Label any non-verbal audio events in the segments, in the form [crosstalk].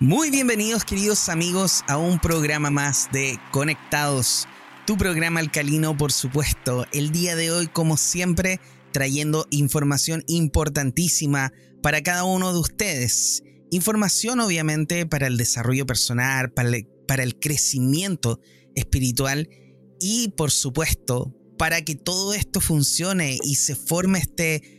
Muy bienvenidos queridos amigos a un programa más de Conectados, tu programa alcalino por supuesto. El día de hoy como siempre trayendo información importantísima para cada uno de ustedes. Información obviamente para el desarrollo personal, para el, para el crecimiento espiritual y por supuesto para que todo esto funcione y se forme este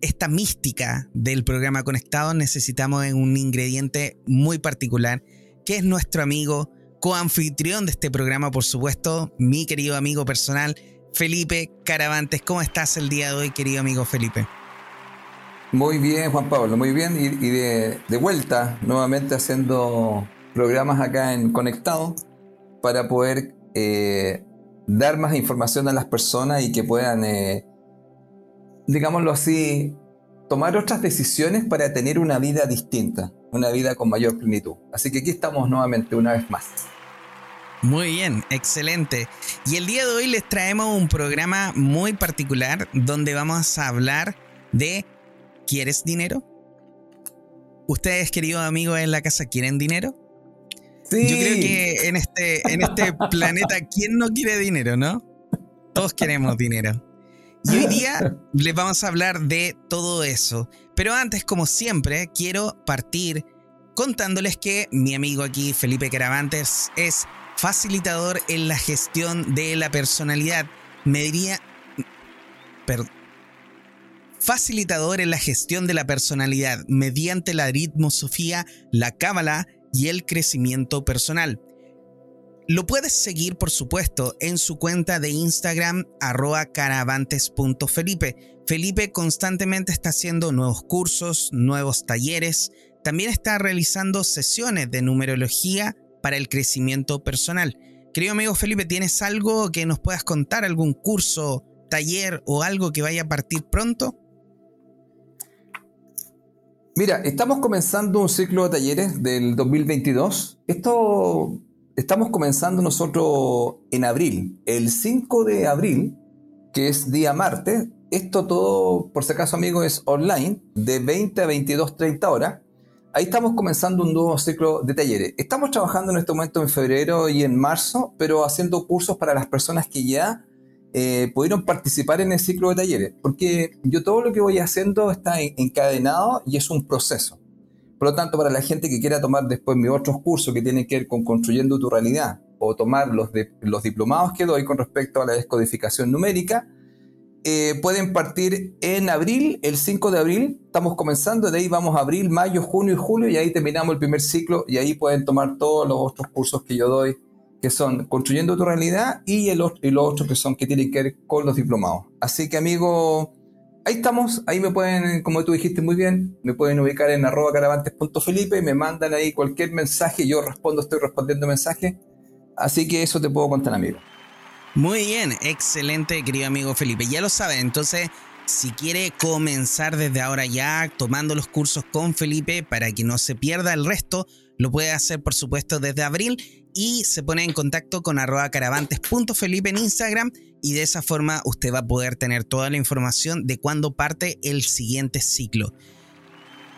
esta mística del programa Conectado necesitamos un ingrediente muy particular, que es nuestro amigo, coanfitrión de este programa, por supuesto, mi querido amigo personal, Felipe Caravantes. ¿Cómo estás el día de hoy, querido amigo Felipe? Muy bien, Juan Pablo, muy bien. Y, de, vuelta, nuevamente haciendo programas acá en Conectado para poder eh, dar más información a las personas y que puedan eh, digámoslo así, tomar otras decisiones para tener una vida distinta, una vida con mayor plenitud. Así que aquí estamos nuevamente una vez más. Muy bien, excelente. Y el día de hoy les traemos un programa muy particular donde vamos a hablar de ¿Quieres dinero? ¿Ustedes, queridos amigos en la casa, quieren dinero? Sí. Yo creo que en este, en este [laughs] planeta, ¿quién no quiere dinero, no? Todos queremos dinero. Y hoy día les vamos a hablar de todo eso. Pero antes, como siempre, quiero partir contándoles que mi amigo aquí, Felipe Caravantes, es facilitador en la gestión de la personalidad. Me diría... facilitador en la gestión de la personalidad mediante la ritmosofía, la cábala y el crecimiento personal. Lo puedes seguir, por supuesto, en su cuenta de Instagram, arroba caravantes.felipe. Felipe constantemente está haciendo nuevos cursos, nuevos talleres. También está realizando sesiones de numerología para el crecimiento personal. Querido amigo Felipe, ¿tienes algo que nos puedas contar? ¿Algún curso, taller o algo que vaya a partir pronto? Mira, estamos comenzando un ciclo de talleres del 2022. Esto Estamos comenzando nosotros en abril, el 5 de abril, que es día martes. Esto todo, por si acaso amigos, es online, de 20 a 22, 30 horas. Ahí estamos comenzando un nuevo ciclo de talleres. Estamos trabajando en este momento en febrero y en marzo, pero haciendo cursos para las personas que ya eh, pudieron participar en el ciclo de talleres. Porque yo todo lo que voy haciendo está encadenado y es un proceso. Por lo tanto, para la gente que quiera tomar después mis otros cursos que tienen que ver con construyendo tu realidad o tomar los, los diplomados que doy con respecto a la descodificación numérica, eh, pueden partir en abril, el 5 de abril, estamos comenzando, de ahí vamos a abril, mayo, junio y julio, y ahí terminamos el primer ciclo, y ahí pueden tomar todos los otros cursos que yo doy, que son Construyendo tu realidad, y, el, y los otros que son que tienen que ver con los diplomados. Así que, amigo ahí estamos, ahí me pueden, como tú dijiste muy bien, me pueden ubicar en arroba caravantes.felipe, me mandan ahí cualquier mensaje, yo respondo, estoy respondiendo mensajes, así que eso te puedo contar, amigo. Muy bien, excelente, querido amigo Felipe, ya lo sabe, entonces... Si quiere comenzar desde ahora ya tomando los cursos con Felipe para que no se pierda el resto, lo puede hacer por supuesto desde abril y se pone en contacto con arroba caravantes.felipe en Instagram y de esa forma usted va a poder tener toda la información de cuándo parte el siguiente ciclo.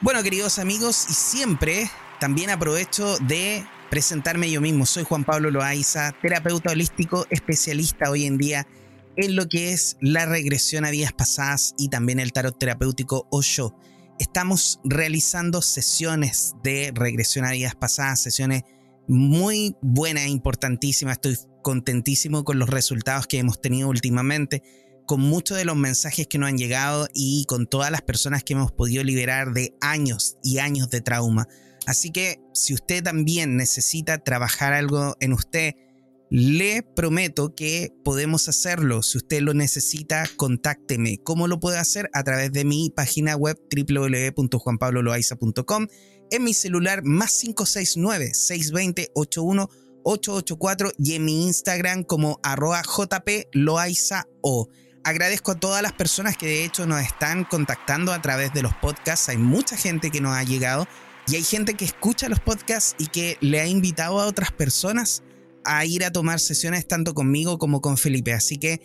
Bueno, queridos amigos, y siempre también aprovecho de presentarme yo mismo. Soy Juan Pablo Loaiza, terapeuta holístico, especialista hoy en día en lo que es la regresión a vidas pasadas y también el tarot terapéutico Osho. Estamos realizando sesiones de regresión a vidas pasadas, sesiones muy buenas e importantísimas. Estoy contentísimo con los resultados que hemos tenido últimamente, con muchos de los mensajes que nos han llegado y con todas las personas que hemos podido liberar de años y años de trauma. Así que si usted también necesita trabajar algo en usted, le prometo que podemos hacerlo. Si usted lo necesita, contácteme. ¿Cómo lo puede hacer? A través de mi página web www.juanpabloloaiza.com, en mi celular más 569 620 81 884 y en mi Instagram como arroba o Agradezco a todas las personas que de hecho nos están contactando a través de los podcasts. Hay mucha gente que nos ha llegado y hay gente que escucha los podcasts y que le ha invitado a otras personas a ir a tomar sesiones tanto conmigo como con Felipe. Así que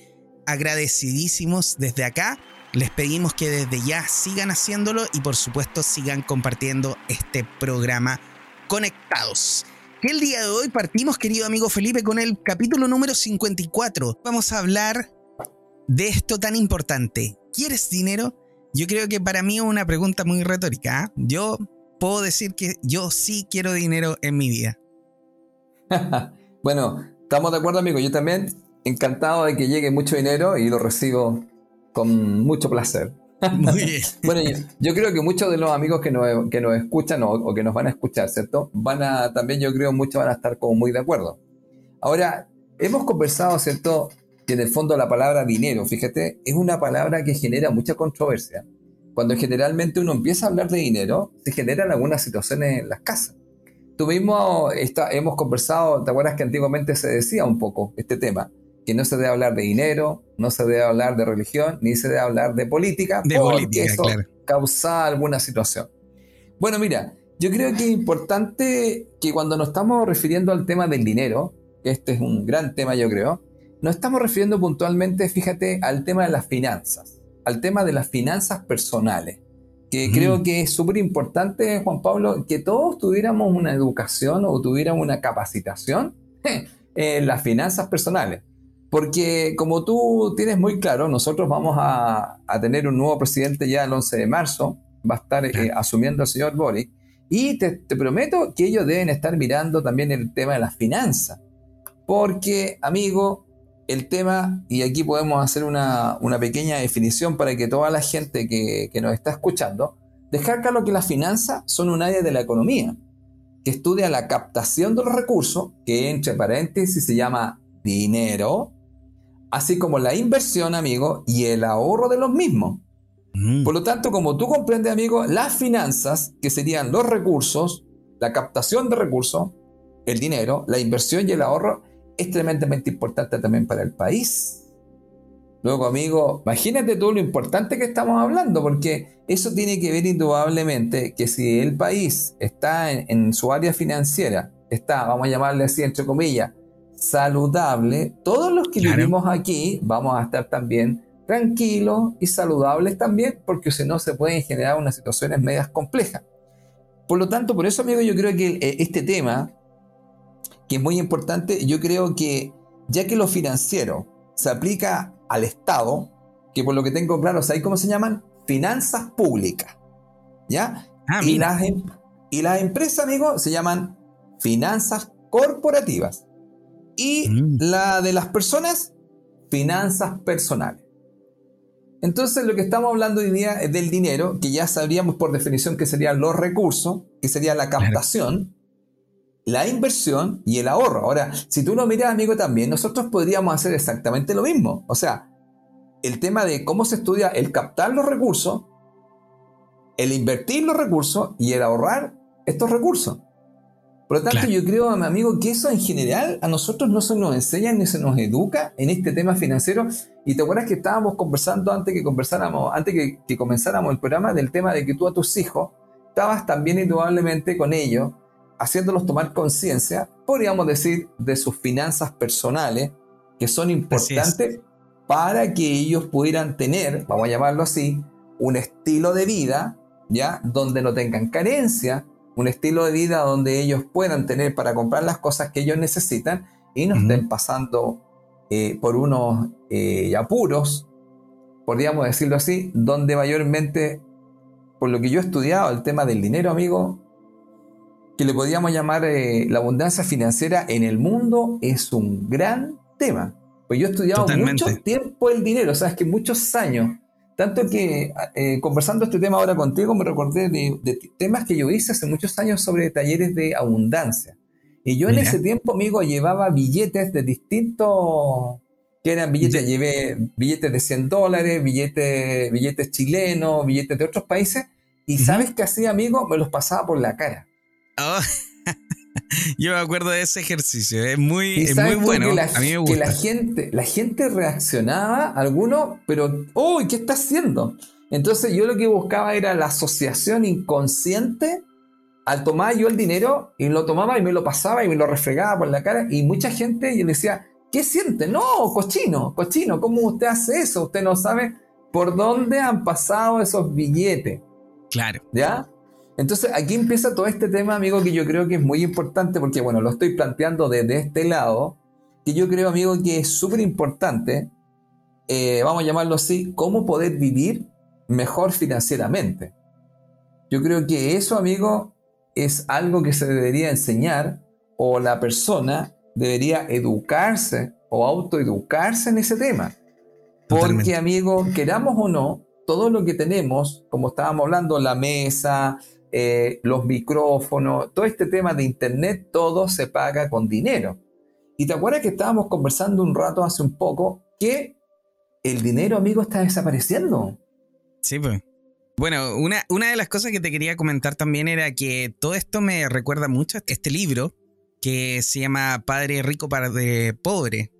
agradecidísimos desde acá. Les pedimos que desde ya sigan haciéndolo y por supuesto sigan compartiendo este programa conectados. Que el día de hoy partimos, querido amigo Felipe, con el capítulo número 54. Vamos a hablar de esto tan importante. ¿Quieres dinero? Yo creo que para mí es una pregunta muy retórica. ¿ah? Yo puedo decir que yo sí quiero dinero en mi vida. [laughs] bueno, estamos de acuerdo, amigo. Yo también encantado de que llegue mucho dinero y lo recibo con mucho placer. [laughs] Muy bien. bueno, yo, creo que muchos de los amigos que nos, que nos escuchan o, que nos van a escuchar, ¿cierto? Van a, también yo creo muchos van a estar como muy de acuerdo. Ahora, hemos conversado, ¿cierto? Que en el fondo la palabra dinero, fíjate, es una palabra que genera mucha controversia. Cuando generalmente uno empieza a hablar de dinero, se generan algunas situaciones en las casas. Tú mismo está, hemos conversado, ¿te acuerdas que antiguamente se decía un poco este tema? Que no se debe hablar de dinero, no se debe hablar de religión, ni se debe hablar de política, de porque eso causa alguna situación. Bueno, mira, yo creo que es importante que cuando nos estamos refiriendo al tema del dinero, que este es un gran tema yo creo, nos estamos refiriendo puntualmente, fíjate, al tema de las finanzas, al tema de las finanzas personales, que creo que es súper importante, Juan Pablo, que todos tuviéramos una educación o tuviéramos una capacitación [laughs] en las finanzas personales. Porque como tú tienes muy claro, nosotros vamos a, tener un nuevo presidente ya el 11 de marzo, va a estar eh, asumiendo el señor Boric, y te, prometo que ellos deben estar mirando también el tema de las finanzas. Porque, amigo, el tema, y aquí podemos hacer una, pequeña definición para que toda la gente que, que nos está escuchando, dejar claro que las finanzas son un área de la economía que estudia la captación de los recursos, que entre paréntesis se llama dinero, así como la inversión, amigo, y el ahorro de los mismos. Mm. Por lo tanto, como tú comprendes, amigo, las finanzas, que serían los recursos, la captación de recursos, el dinero, la inversión y el ahorro, es tremendamente importante también para el país. Luego, amigo, imagínate tú lo importante que estamos hablando, porque eso tiene que ver indudablemente que si el país está en, en su área financiera, está, vamos a llamarle así, entre comillas, saludable, todos los que vivimos aquí vamos a estar también tranquilos y saludables también, porque si no se pueden generar unas situaciones medias complejas. Por lo tanto, por eso, amigo, yo creo que eh, este tema, que es muy importante, yo creo que ya que lo financiero se aplica al Estado, que por lo que tengo claro, ¿sabes cómo se llaman? Finanzas públicas. ¿Ya? Ah, y, las, em, y las empresas, amigo, se llaman finanzas corporativas y mm. la de las personas, finanzas personales. Entonces lo que estamos hablando hoy día es del dinero, que ya sabríamos por definición que serían los recursos, que sería la captación, la inversión y el ahorro. Ahora, si tú lo miras, amigo, también, nosotros podríamos hacer exactamente lo mismo. O sea, el tema de cómo se estudia el captar los recursos, el invertir los recursos y el ahorrar estos recursos. Por lo tanto, yo creo, mi amigo, que eso en general a nosotros no se nos enseña ni se nos educa en este tema financiero. Y te acuerdas que estábamos conversando antes que conversáramos, antes que, comenzáramos el programa del tema de que tú a tus hijos estabas también indudablemente con ellos, haciéndolos tomar conciencia, podríamos decir, de sus finanzas personales, que son importantes para que ellos pudieran tener, vamos a llamarlo así, un estilo de vida, ¿ya? Donde no tengan carencia, un estilo de vida donde ellos puedan tener para comprar las cosas que ellos necesitan y no estén pasando eh, por unos eh, apuros, podríamos decirlo así, donde mayormente, por lo que yo he estudiado, el tema del dinero, amigo, que le podríamos llamar eh, la abundancia financiera en el mundo, es un gran tema. Pues yo he estudiado mucho tiempo el dinero, o sea, es que muchos años. Tanto que eh, conversando este tema ahora contigo me recordé de, temas que yo hice hace muchos años sobre talleres de abundancia. Y yo en ese tiempo, amigo, llevaba billetes de distintos, que eran billetes, llevé billetes de 100 dólares, billetes, billetes chilenos, billetes de otros países. Y ¿sabes qué hacía, amigo? Me los pasaba por la cara. Oh. [laughs] [laughs] Yo me acuerdo de ese ejercicio, es muy, es muy bueno. La, a mí me gusta. Que la gente, la gente reaccionaba, algunos, pero, uy, ¿qué está haciendo? Entonces yo lo que buscaba era la asociación inconsciente al tomar yo el dinero y lo tomaba y me lo pasaba y me lo refregaba por la cara y mucha gente yo le decía, ¿qué siente? No, cochino, cochino, ¿cómo usted hace eso? Usted no sabe por dónde han pasado esos billetes. Claro. ¿Ya? Entonces aquí empieza todo este tema, amigo, que yo creo que es muy importante porque, bueno, lo estoy planteando desde este lado, que yo creo, amigo, que es súper importante, eh, vamos a llamarlo así, cómo poder vivir mejor financieramente. Yo creo que eso, amigo, es algo que se debería enseñar o la persona debería educarse o autoeducarse en ese tema. Porque, amigo, queramos o no, todo lo que tenemos, como estábamos hablando, la mesa, eh, los micrófonos, todo este tema de internet, todo se paga con dinero. Y te acuerdas que estábamos conversando un rato hace un poco que el dinero, amigo, está desapareciendo. Sí, pues. Bueno, una, una de las cosas que te quería comentar también era que todo esto me recuerda mucho a este libro que se llama Padre Rico para de Pobre.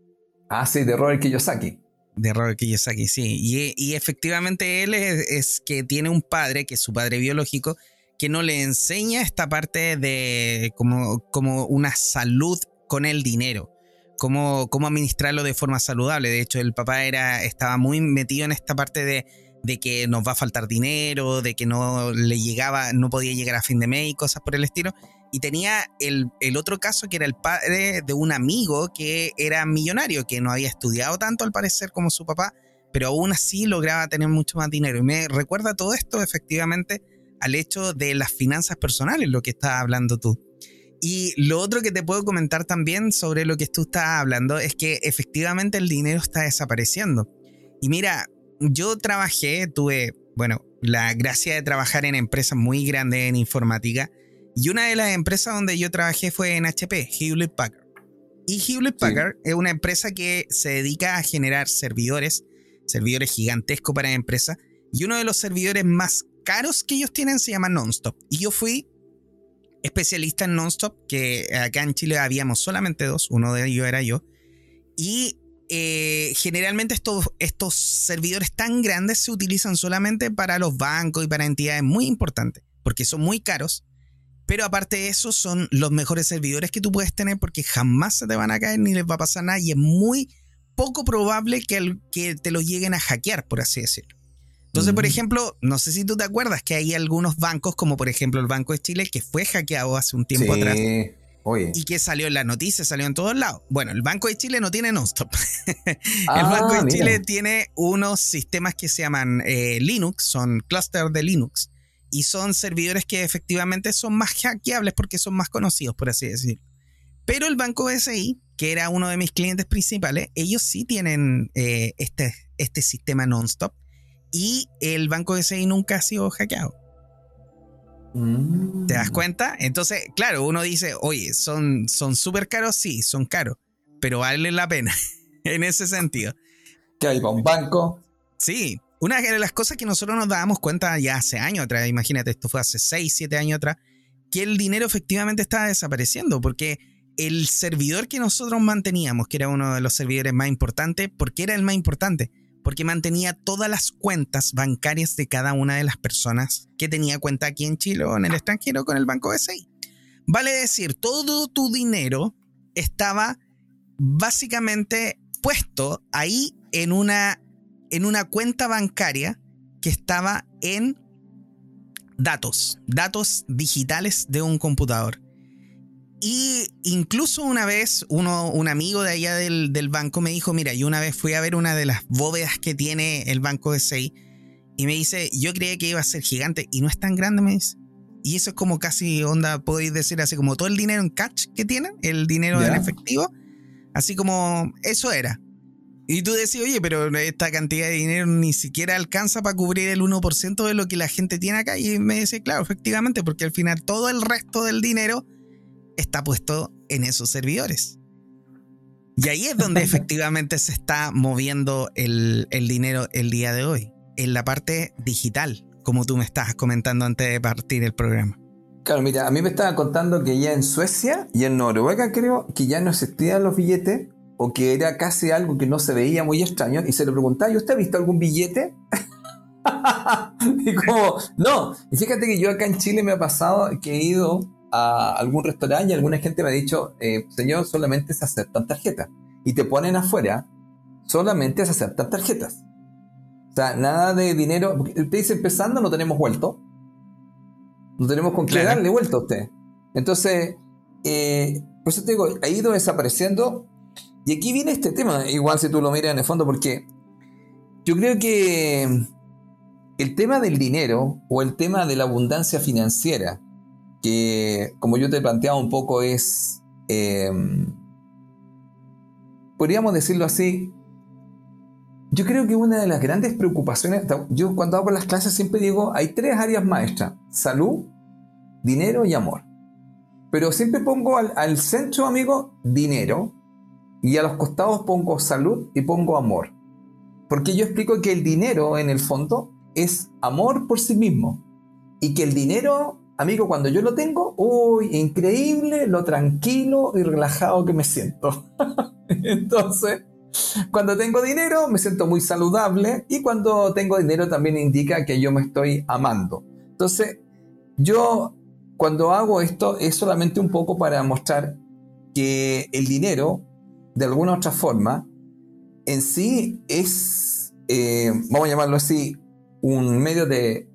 Ah, sí, de Robert Kiyosaki. De Robert Kiyosaki, sí. Y, efectivamente él es, que tiene un padre, que es su padre biológico, que no le enseña esta parte de como, como una salud con el dinero. Cómo, cómo administrarlo de forma saludable. De hecho, el papá era, estaba muy metido en esta parte de, de que nos va a faltar dinero, de que no le llegaba, no podía llegar a fin de mes y cosas por el estilo. Y tenía el, otro caso que era el padre de un amigo que era millonario, que no había estudiado tanto al parecer como su papá, pero aún así lograba tener mucho más dinero. Y me recuerda todo esto efectivamente al hecho de las finanzas personales, lo que estás hablando tú. Y lo otro que te puedo comentar también sobre lo que tú estás hablando es que efectivamente el dinero está desapareciendo. Y mira, yo trabajé, tuve, bueno, la gracia de trabajar en empresas muy grandes en informática y una de las empresas donde yo trabajé fue en HP, Hewlett Packard. Y Hewlett Packard es una empresa que se dedica a generar servidores, servidores gigantescos para empresas. Y uno de los servidores más caros que ellos tienen se llama Nonstop. Y yo fui especialista en Nonstop, que acá en Chile habíamos solamente dos, uno de ellos era yo. Y eh, generalmente estos, estos servidores tan grandes se utilizan solamente para los bancos y para entidades muy importantes, porque son muy caros pero aparte de eso, son los mejores servidores que tú puedes tener porque jamás se te van a caer ni les va a pasar nada y es muy poco probable que, que te lo lleguen a hackear, por así decirlo. Entonces, por ejemplo, no sé si tú te acuerdas que hay algunos bancos, como por ejemplo el Banco de Chile, que fue hackeado hace un tiempo atrás. Y que salió en las noticias, salió en todos lados. Bueno, el Banco de Chile no tiene nonstop. [laughs] el ah, Banco de Chile tiene unos sistemas que se llaman eh, Linux, son clusters de Linux y son servidores que efectivamente son más hackeables porque son más conocidos, por así decirlo. Pero el banco BSI, que era uno de mis clientes principales, ellos sí tienen eh, este, este sistema non-stop y el banco BSI nunca ha sido hackeado. ¿Te das mm. cuenta? Entonces, claro, uno dice, oye, son súper caros, sí, son caros, pero vale la pena [laughs] en ese sentido. Que hay para un banco. Sí, una de las cosas que nosotros nos dábamos cuenta ya hace años atrás, imagínate, esto fue hace 6, 7 años atrás, que el dinero efectivamente estaba desapareciendo, porque el servidor que nosotros manteníamos, que era uno de los servidores más importantes, ¿por qué era el más importante? Porque mantenía todas las cuentas bancarias de cada una de las personas que tenía cuenta aquí en Chile o en el extranjero con el Banco BCI. Vale decir, todo tu dinero estaba básicamente puesto ahí en una en una cuenta bancaria que estaba en datos, datos digitales de un computador. Y incluso una vez uno, un amigo de allá del, banco me dijo, mira, yo una vez fui a ver una de las bóvedas que tiene el banco de SEI y me dice, yo creía que iba a ser gigante y no es tan grande, me dice. Y eso es como casi onda, podéis decir así como todo el dinero en cash que tienen, el dinero en efectivo, así como eso era. Y tú decís, oye, pero esta cantidad de dinero ni siquiera alcanza para cubrir el 1% de lo que la gente tiene acá. Y me dice, claro, efectivamente, porque al final todo el resto del dinero está puesto en esos servidores. Y ahí es donde [laughs] efectivamente se está moviendo el, el, dinero el día de hoy, en la parte digital, como tú me estabas comentando antes de partir el programa. Claro, mira, a mí me estaban contando que ya en Suecia y en Noruega creo que ya no existían los billetes o que era casi algo que no se veía muy extraño, y se le preguntaba, ¿y usted ha visto algún billete? [laughs] y como, no. Y fíjate que yo acá en Chile me ha pasado que he ido a algún restaurante y alguna gente me ha dicho, eh, señor, solamente se aceptan tarjetas. Y te ponen afuera, solamente se aceptan tarjetas. O sea, nada de dinero. Te dice, empezando, no tenemos vuelto. No tenemos con qué darle vuelta a usted. Entonces, eh, por eso te digo, ha ido desapareciendo. Y aquí viene este tema, igual si tú lo miras en el fondo, porque yo creo que el tema del dinero o el tema de la abundancia financiera, que como yo te planteaba un poco es, eh, podríamos decirlo así, yo creo que una de las grandes preocupaciones, yo cuando hago las clases siempre digo, hay tres áreas maestras, salud, dinero y amor. Pero siempre pongo al, centro, amigo, dinero, y a los costados pongo salud y pongo amor. Porque yo explico que el dinero, en el fondo, es amor por sí mismo. Y que el dinero, amigo, cuando yo lo tengo, uy, increíble lo tranquilo y relajado que me siento. [laughs] Entonces, cuando tengo dinero me siento muy saludable y cuando tengo dinero también indica que yo me estoy amando. Entonces, yo cuando hago esto es solamente un poco para mostrar que el dinero, de alguna otra forma, en sí es, eh, vamos a llamarlo así, un medio de,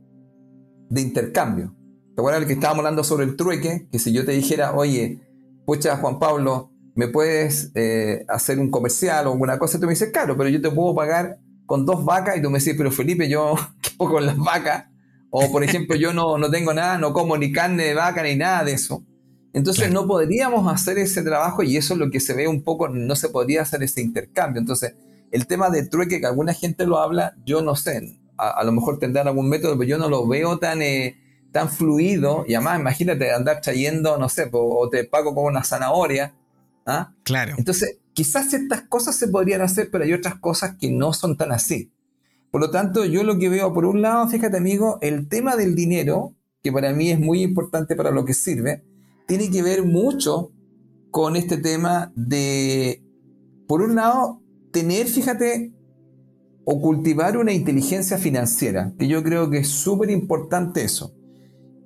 de intercambio. ¿Te acuerdas que estábamos hablando sobre el trueque? Que si yo te dijera, oye, pucha Juan Pablo, ¿me puedes eh, hacer un comercial o alguna cosa? Tú me dices, claro, pero yo te puedo pagar con dos vacas y tú me dices, pero Felipe, yo [laughs] ¿qué con las vacas? O por ejemplo, yo no, no tengo nada, no como ni carne de vaca ni nada de eso. Entonces no podríamos hacer ese trabajo y eso es lo que se ve un poco, no se podría hacer ese intercambio. Entonces, el tema de trueque que alguna gente lo habla, yo no sé, a, lo mejor tendrán algún método, pero yo no lo veo tan, eh, tan fluido. Y además, imagínate andar trayendo, no sé, o te pago con una zanahoria ¿Ah? Claro. Entonces, quizás ciertas cosas se podrían hacer, pero hay otras cosas que no son tan así. Por lo tanto, yo lo que veo, por un lado, fíjate amigo, el tema del dinero, que para mí es muy importante para lo que sirve, tiene que ver mucho con este tema de, por un lado, tener, fíjate, o cultivar una inteligencia financiera, que yo creo que es súper importante eso.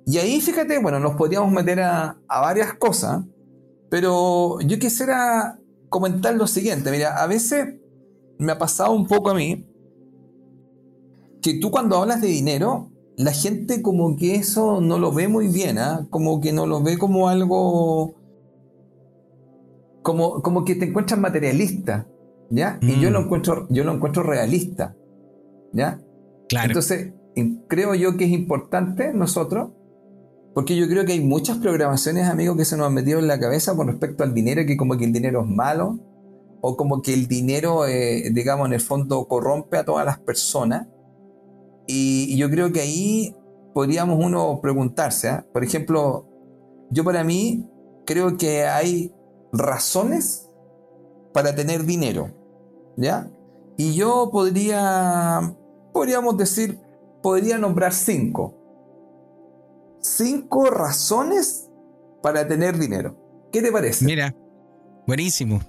Y ahí, fíjate, bueno, nos podríamos meter a, a varias cosas, pero yo quisiera comentar lo siguiente. Mira, a veces me ha pasado un poco a mí que tú cuando hablas de dinero, la gente como que eso no lo ve muy bien, ¿ah? como que no lo ve como algo, como, como que te encuentras materialista, ¿ya? Y yo lo mm. encuentro, yo lo encuentro realista, ¿ya? Claro. Entonces, creo yo que es importante nosotros porque yo creo que hay muchas programaciones, amigos, que se nos han metido en la cabeza con respecto al dinero, que como que el dinero es malo, o como que el dinero, eh, digamos, en el fondo corrompe a todas las personas. Y, yo creo que ahí podríamos uno preguntarse, ¿ah? por ejemplo, yo para mí creo que hay razones para tener dinero, ¿ya? Y yo podría, podríamos decir, podría nombrar cinco cinco razones para tener dinero. ¿Qué te parece? Mira, buenísimo.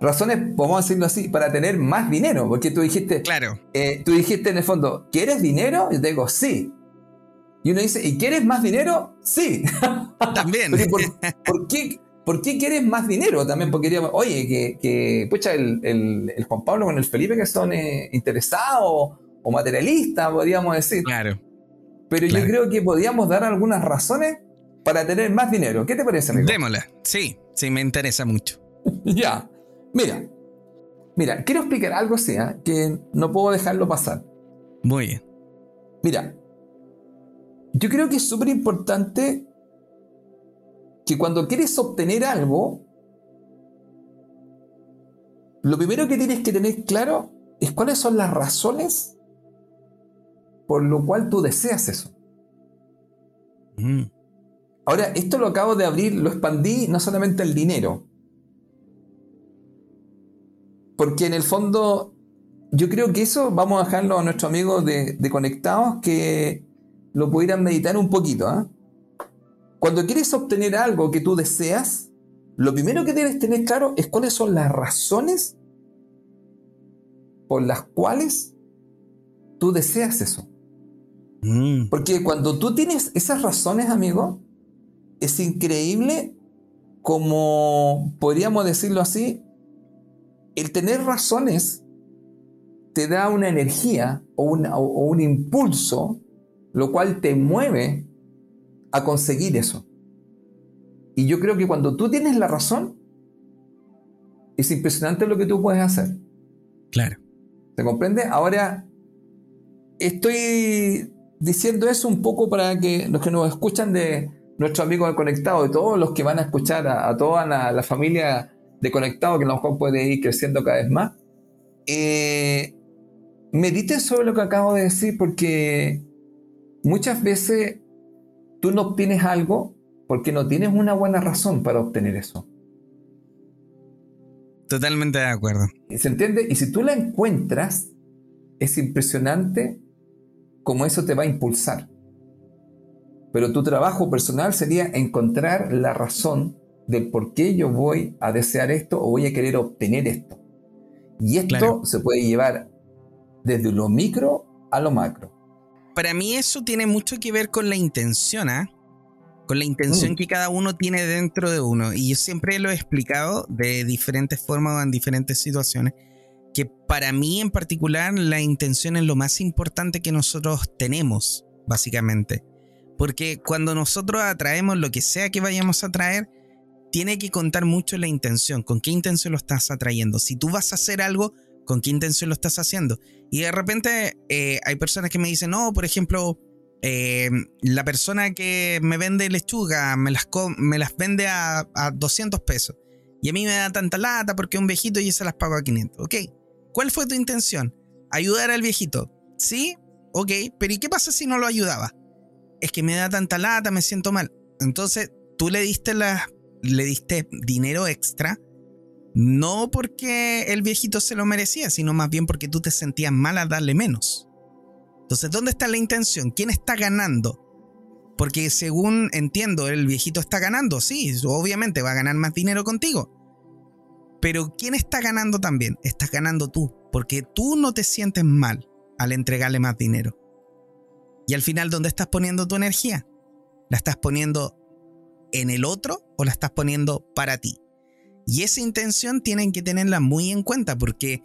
Razones, vamos a decirlo así, para tener más dinero. Porque tú dijiste, claro. Eh, tú dijiste en el fondo, ¿quieres dinero? Yo te digo, sí. Y uno dice, ¿y quieres más dinero? Sí. También. [laughs] por, qué, ¿Por qué quieres más dinero? También porque oye, que, que pucha, el, el, Juan Pablo con el Felipe que son eh, interesados o materialistas, podríamos decir. Claro. Pero yo creo que podíamos dar algunas razones para tener más dinero. ¿Qué te parece, amigo? Démosla. Sí, sí, me interesa mucho. [laughs] ya. Mira. Mira, quiero explicar algo así, ¿eh? que no puedo dejarlo pasar. Muy bien. Mira, yo creo que es súper importante que cuando quieres obtener algo, lo primero que tienes que tener claro es cuáles son las razones por lo cual tú deseas eso. Mm. Ahora, esto lo acabo de abrir, lo expandí no solamente el dinero, porque en el fondo yo creo que eso vamos a dejarlo a nuestros amigos de, conectados que lo pudieran meditar un poquito. ¿ah? Cuando quieres obtener algo que tú deseas, lo primero que debes tener claro es cuáles son las razones por las cuales tú deseas eso. Mm. Porque cuando tú tienes esas razones, amigo, es increíble como, podríamos decirlo así, el tener razones te da una energía o, un impulso, lo cual te mueve a conseguir eso. Y yo creo que cuando tú tienes la razón, es impresionante lo que tú puedes hacer. Claro. ¿Se comprende? Ahora, estoy diciendo eso un poco para que los que nos escuchan de nuestros amigos de Conectado, de todos los que van a escuchar a, toda la, familia de Conectado, que a lo mejor puede ir creciendo cada vez más, eh, mediten sobre lo que acabo de decir, porque muchas veces tú no obtienes algo porque no tienes una buena razón para obtener eso. Totalmente de acuerdo. ¿Se entiende? Y si tú la encuentras, es impresionante cómo eso te va a impulsar. Pero tu trabajo personal sería encontrar la razón del por qué yo voy a desear esto o voy a querer obtener esto. Y esto se puede llevar desde lo micro a lo macro. Para mí eso tiene mucho que ver con la intención, ¿ah? Con la intención mm. que cada uno tiene dentro de uno. Y yo siempre lo he explicado de diferentes formas o en diferentes situaciones que para mí en particular la intención es lo más importante que nosotros tenemos, básicamente. Porque cuando nosotros atraemos lo que sea que vayamos a traer, tiene que contar mucho la intención, con qué intención lo estás atrayendo. Si tú vas a hacer algo, con qué intención lo estás haciendo. Y de repente eh, hay personas que me dicen, no, por ejemplo, eh, la persona que me vende lechuga me las, me las vende a, a 200 pesos. Y a mí me da tanta lata porque es un viejito y se las pago a 500. Ok, ¿Cuál fue tu intención? ¿Ayudar al viejito? ¿Sí? Ok, pero ¿y qué pasa si no lo ayudaba? Es que me da tanta lata, me siento mal. Entonces, tú le diste, la, le diste dinero extra, no porque el viejito se lo merecía, sino más bien porque tú te sentías mal a darle menos. Entonces, ¿dónde está la intención? ¿Quién está ganando? Porque según entiendo, el viejito está ganando, sí, obviamente va a ganar más dinero contigo. Pero ¿quién está ganando también? Estás ganando tú, porque tú no te sientes mal al entregarle más dinero. Y al final, ¿dónde estás poniendo tu energía? ¿La estás poniendo en el otro o la estás poniendo para ti? Y esa intención tienen que tenerla muy en cuenta porque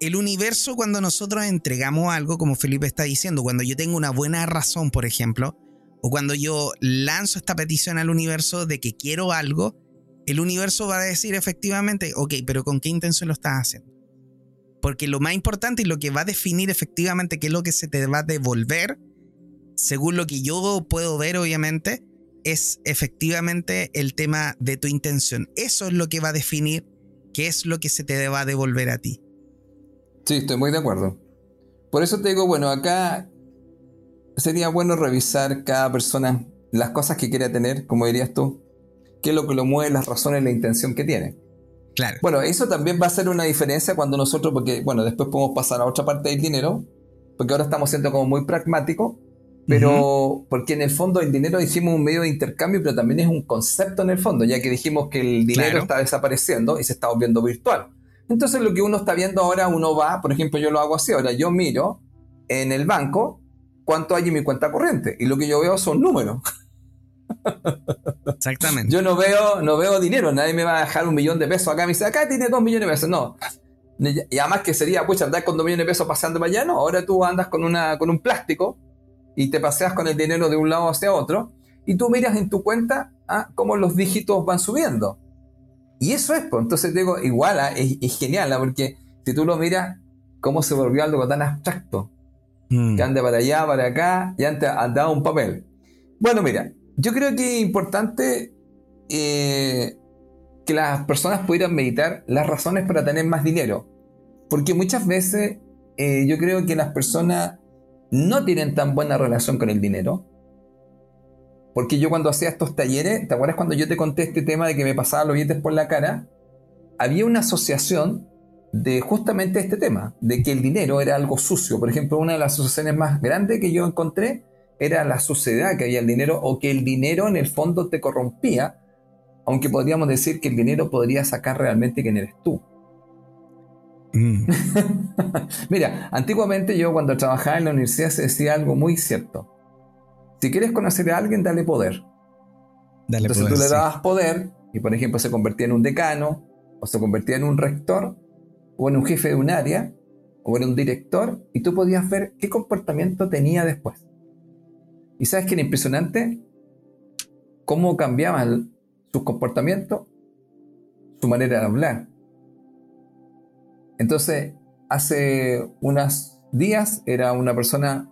el universo cuando nosotros entregamos algo, como Felipe está diciendo, cuando yo tengo una buena razón, por ejemplo, o cuando yo lanzo esta petición al universo de que quiero algo, el universo va a decir efectivamente, ok, pero ¿con qué intención lo estás haciendo? Porque lo más importante y lo que va a definir efectivamente qué es lo que se te va a devolver, según lo que yo puedo ver obviamente, es efectivamente el tema de tu intención. Eso es lo que va a definir qué es lo que se te va a devolver a ti. Sí, estoy muy de acuerdo. Por eso te digo, bueno, acá sería bueno revisar cada persona las cosas que quiere tener, como dirías tú, qué es lo que lo mueve, las razones, la intención que tiene. Claro. Bueno, eso también va a ser una diferencia cuando nosotros, porque, bueno, después podemos pasar a otra parte del dinero, porque ahora estamos siendo como muy pragmáticos, pero porque en el fondo el dinero hicimos un medio de intercambio, pero también es un concepto en el fondo, ya que dijimos que el dinero está desapareciendo y se está volviendo virtual. Entonces lo que uno está viendo ahora, uno va, por ejemplo, yo lo hago así, ahora yo miro en el banco cuánto hay en mi cuenta corriente y lo que yo veo son números. [laughs] [laughs] Exactamente. Yo no veo, no veo dinero, nadie me va a dejar un millón de pesos acá, me dice, acá tiene dos millones de pesos, no. Y además que sería, pucha, andar con dos millones de pesos pasando para allá, no, ahora tú andas con, una, con un plástico y te paseas con el dinero de un lado hacia otro y tú miras en tu cuenta ah, cómo los dígitos van subiendo. Y eso es, pues, entonces digo, igual, ah, es, genial, ah, porque si tú lo miras, cómo se volvió algo tan abstracto, mm. que anda para allá, para acá, y antes andaba un papel. Bueno, mira, yo creo que es importante eh, que las personas pudieran meditar las razones para tener más dinero. Porque muchas veces eh, yo creo que las personas no tienen tan buena relación con el dinero. Porque yo cuando hacía estos talleres, ¿te acuerdas cuando yo te conté este tema de que me pasaba los billetes por la cara? Había una asociación de justamente este tema, de que el dinero era algo sucio. Por ejemplo, una de las asociaciones más grandes que yo encontré era la suciedad que había el dinero o que el dinero en el fondo te corrompía, aunque podríamos decir que el dinero podría sacar realmente quién eres tú. Mm. [laughs] Mira, antiguamente yo cuando trabajaba en la universidad se decía algo muy cierto. Si quieres conocer a alguien, dale poder. Entonces tú le dabas poder y por ejemplo se convertía en un decano o se convertía en un rector o en un jefe de un área o en un director y tú podías ver qué comportamiento tenía después. ¿Y sabes qué era impresionante? cómo cambiaban sus comportamientos, su manera de hablar. Entonces, hace unos días era una persona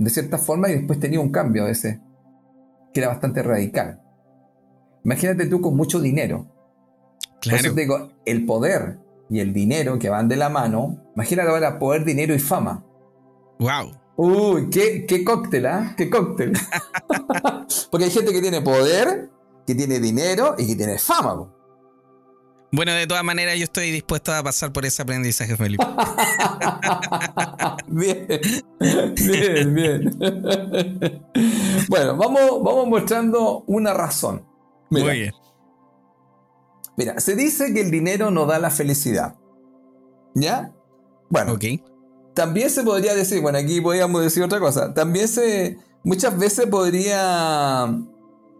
de cierta forma y después tenía un cambio a veces, que era bastante radical. Imagínate tú con mucho dinero. Claro. Por eso te digo, el poder y el dinero que van de la mano, imagínate ahora poder, dinero y fama. ¡Wow! Uy, qué, qué cóctel, ¿ah? Qué cóctel. [laughs] Porque hay gente que tiene poder, que tiene dinero y que tiene fama. Bueno, de todas maneras, yo estoy dispuesto a pasar por ese aprendizaje, Felipe. [laughs] bien, bien, bien. [laughs] bueno, vamos, vamos mostrando una razón. Muy bien. Mira, se dice que el dinero no da la felicidad. ¿Ya? Bueno. Ok. También se podría decir, bueno, aquí podríamos decir otra cosa. También se, muchas veces podría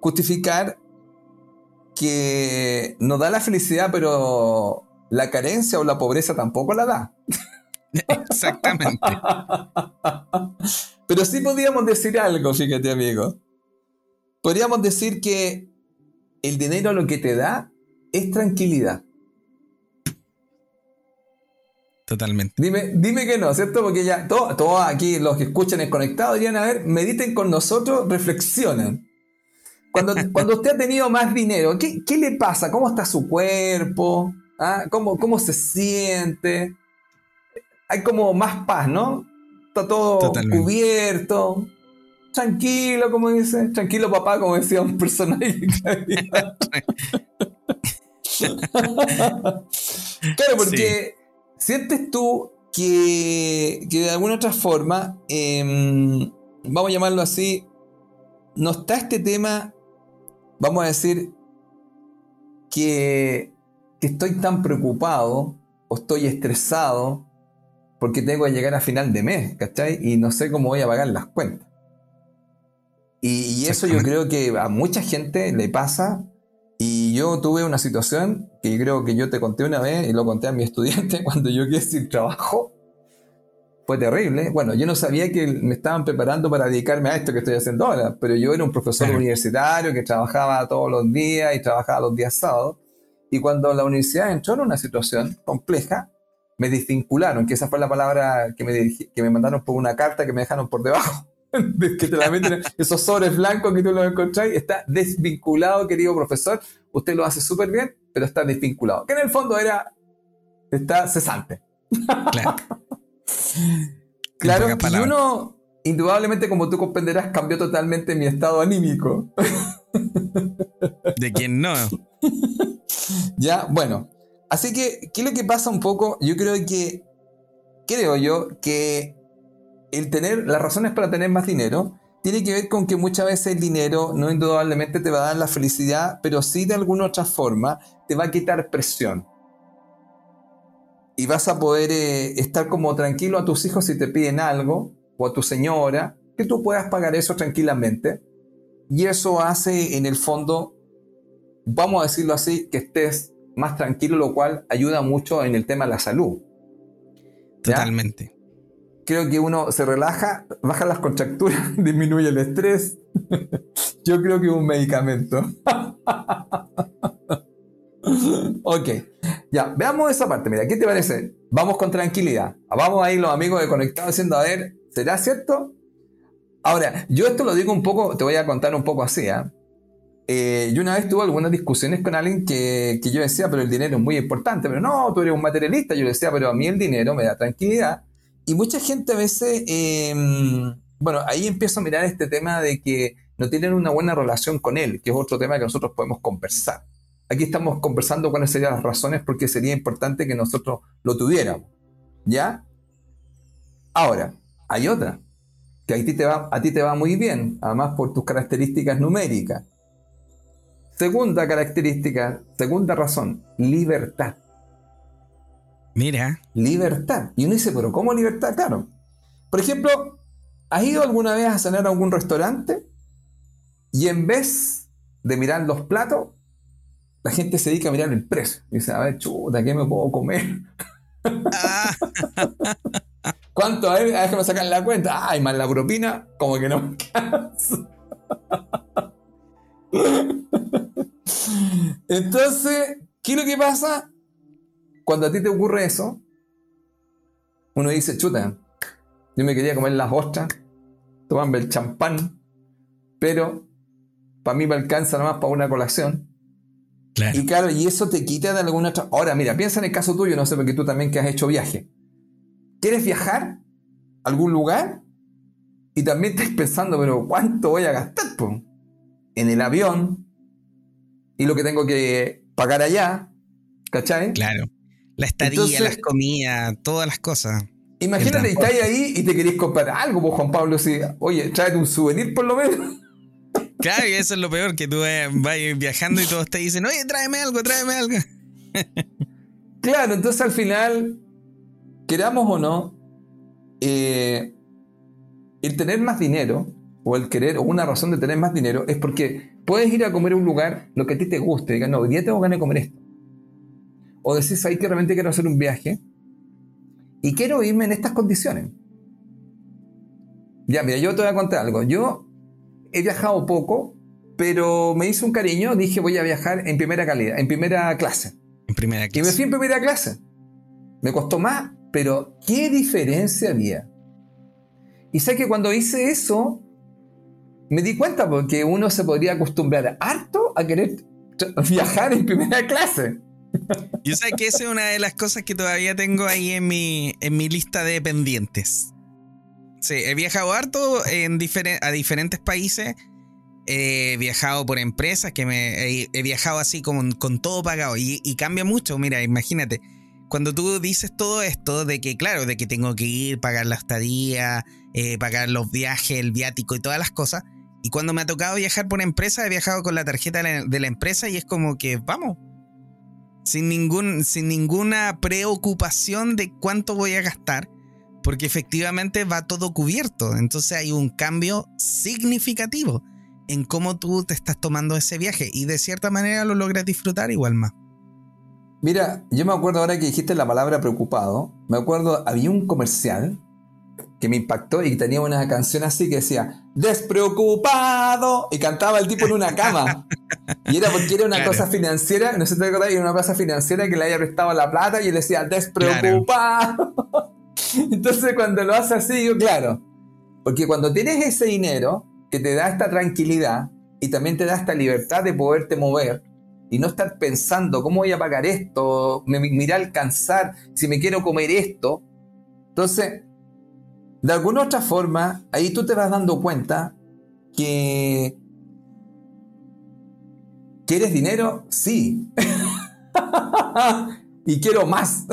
justificar que no da la felicidad, pero la carencia o la pobreza tampoco la da. Exactamente. [laughs] pero sí podríamos decir algo, fíjate amigo. Podríamos decir que el dinero lo que te da es tranquilidad. Totalmente. Dime, dime que no, ¿cierto? Porque ya todos aquí los que escuchan el conectado dirían, a ver, mediten con nosotros, reflexionen. Cuando, [laughs] cuando usted ha tenido más dinero, ¿qué, le pasa? ¿Cómo está su cuerpo? ¿Ah? ¿Cómo, ¿Cómo se siente? Hay como más paz, ¿no? Está todo cubierto. Tranquilo, como dice. Tranquilo, papá, como decía un personaje. [laughs] claro, porque sientes tú que, que, de alguna otra forma, em, vamos a llamarlo así, no está este tema vamos a decir que, estoy tan preocupado o estoy estresado porque tengo que llegar a final de mes, ¿cachai? Y no sé cómo voy a pagar las cuentas. Y, eso yo creo que a mucha gente le pasa. Y yo tuve una situación que creo que yo te conté una vez y lo conté a mi [laughs] estudiante cuando yo quedé sin trabajo fue terrible. Bueno, yo no sabía que me estaban preparando para dedicarme a esto que estoy haciendo ahora, pero yo era un profesor universitario que trabajaba todos los días y trabajaba los días sábados. Y cuando la universidad entró en una situación compleja, me desvincularon, que esa fue la palabra que me, que me mandaron por una carta que me dejaron por debajo. [laughs] que te la meten, esos sobres blancos que tú los encontráis, está desvinculado, querido profesor. Usted lo hace súper bien, pero está desvinculado. Que en el fondo era, está cesante. Claro. [laughs] Claro, y uno, indudablemente, como tú comprenderás, cambió totalmente mi estado anímico. ¿De quién no? [laughs] ya, bueno. Así que, ¿qué es lo que pasa un poco? Yo creo que, creo yo, que el tener, las razones para tener más dinero, tiene que ver con que muchas veces el dinero no indudablemente te va a dar la felicidad, pero sí de alguna otra forma te va a quitar presión y vas a poder eh, estar como tranquilo a tus hijos si te piden algo, o a tu señora, que tú puedas pagar eso tranquilamente. Y eso hace en el fondo, vamos a decirlo así, que estés más tranquilo, lo cual ayuda mucho en el tema de la salud. Totalmente. Creo que uno se relaja, baja las contracturas, [laughs] disminuye el estrés. [laughs] Yo creo que es un medicamento. [laughs] ok. Ya, veamos esa parte. Mira, ¿qué te parece? Vamos con tranquilidad. Vamos ahí los amigos de Conectados diciendo, a ver, ¿será cierto? Ahora, yo esto lo digo un poco, te voy a contar un poco así. ¿ah? ¿eh? yo una vez tuve algunas discusiones con alguien que, yo decía, pero el dinero es muy importante. Pero no, tú eres un materialista. Yo decía, pero a mí el dinero me da tranquilidad. Y mucha gente a veces, em, bueno, ahí empiezo a mirar este tema de que no tienen una buena relación con él, que es otro tema que nosotros podemos conversar. Aquí estamos conversando cuáles serían las razones porque sería importante que nosotros lo tuviéramos. ¿Ya? Ahora, hay otra, que a ti te va, a ti te va muy bien, además por tus características numéricas. Segunda característica, segunda razón, libertad. Mira. Libertad. Y uno dice, pero ¿cómo libertad? Claro. Por ejemplo, ¿has ido alguna vez a cenar a algún restaurante y en vez de mirar los platos, la gente se dedica a mirar el precio. dice, a ver, chuta, ¿qué me puedo comer? [laughs] ¿Cuánto? A ver, déjame sacar la cuenta. Ay, más la propina, como que no me [laughs] Entonces, ¿qué es lo que pasa? Cuando a ti te ocurre eso, uno dice, chuta, yo me quería comer las ostras, tomarme el champán, pero para mí me alcanza nomás para una colación. Y claro, y eso te quita de alguna otra. Ahora, mira, piensa en el caso tuyo, no sé, porque tú también que has hecho viaje. ¿Quieres viajar a algún lugar? Y también estás pensando, pero ¿cuánto voy a gastar? En el avión. Y lo que tengo que pagar allá. ¿Cachai? Claro. La estadía, las comidas, todas las cosas. Imagínate, estás ahí y te querés comprar algo, pues Juan Pablo, si, oye, tráete un souvenir por lo menos. Claro, y eso es lo peor, que tú vas viajando y todos te dicen, oye, tráeme algo, tráeme algo. [laughs] Claro, entonces al final, queramos o no, eh, el tener más dinero, o el querer, o una razón de tener más dinero, es porque puedes ir a comer a un lugar lo que a ti te guste, digas, no, hoy día tengo ganas de comer esto. O decís ahí que realmente quiero hacer un viaje y quiero irme en estas condiciones. Ya, mira, yo te voy a contar algo. Yo he viajado poco, pero me hice un cariño, dije voy a viajar en primera calidad, en primera clase. En primera clase. Y me fui en primera clase. Me costó más, pero ¿qué diferencia había? Y sé que cuando hice eso, me di cuenta porque uno se podría acostumbrar harto a querer viajar en primera clase. Yo sé que esa es una de las cosas que todavía tengo ahí en mi, en mi lista de pendientes. Sí, he viajado harto en a diferentes países. He viajado por empresas que me he, viajado así con, con todo pagado y, cambia mucho. Mira, imagínate, cuando tú dices todo esto de que, claro, de que tengo que ir, pagar la estadía, eh, pagar los viajes, el viático y todas las cosas. Y cuando me ha tocado viajar por empresa, he viajado con la tarjeta de la empresa y es como que, vamos, sin, ningún, sin ninguna preocupación de cuánto voy a gastar porque efectivamente va todo cubierto. Entonces hay un cambio significativo en cómo tú te estás tomando ese viaje y de cierta manera lo logras disfrutar igual más. Mira, yo me acuerdo ahora que dijiste la palabra preocupado, me acuerdo, había un comercial que me impactó y tenía una canción así que decía, despreocupado, y cantaba el tipo en una cama. Y era porque era una cosa financiera, no sé si te acordás, era una cosa financiera que le había prestado la plata y él decía, despreocupado. [laughs] Entonces cuando lo hace así, digo, claro, porque cuando tienes ese dinero que te da esta tranquilidad y también te da esta libertad de poderte mover y no estar pensando cómo voy a pagar esto, me, me alcanzar, si me quiero comer esto. Entonces, de alguna otra forma, ahí tú te vas dando cuenta que ¿Quieres dinero? Sí. [laughs] y quiero más.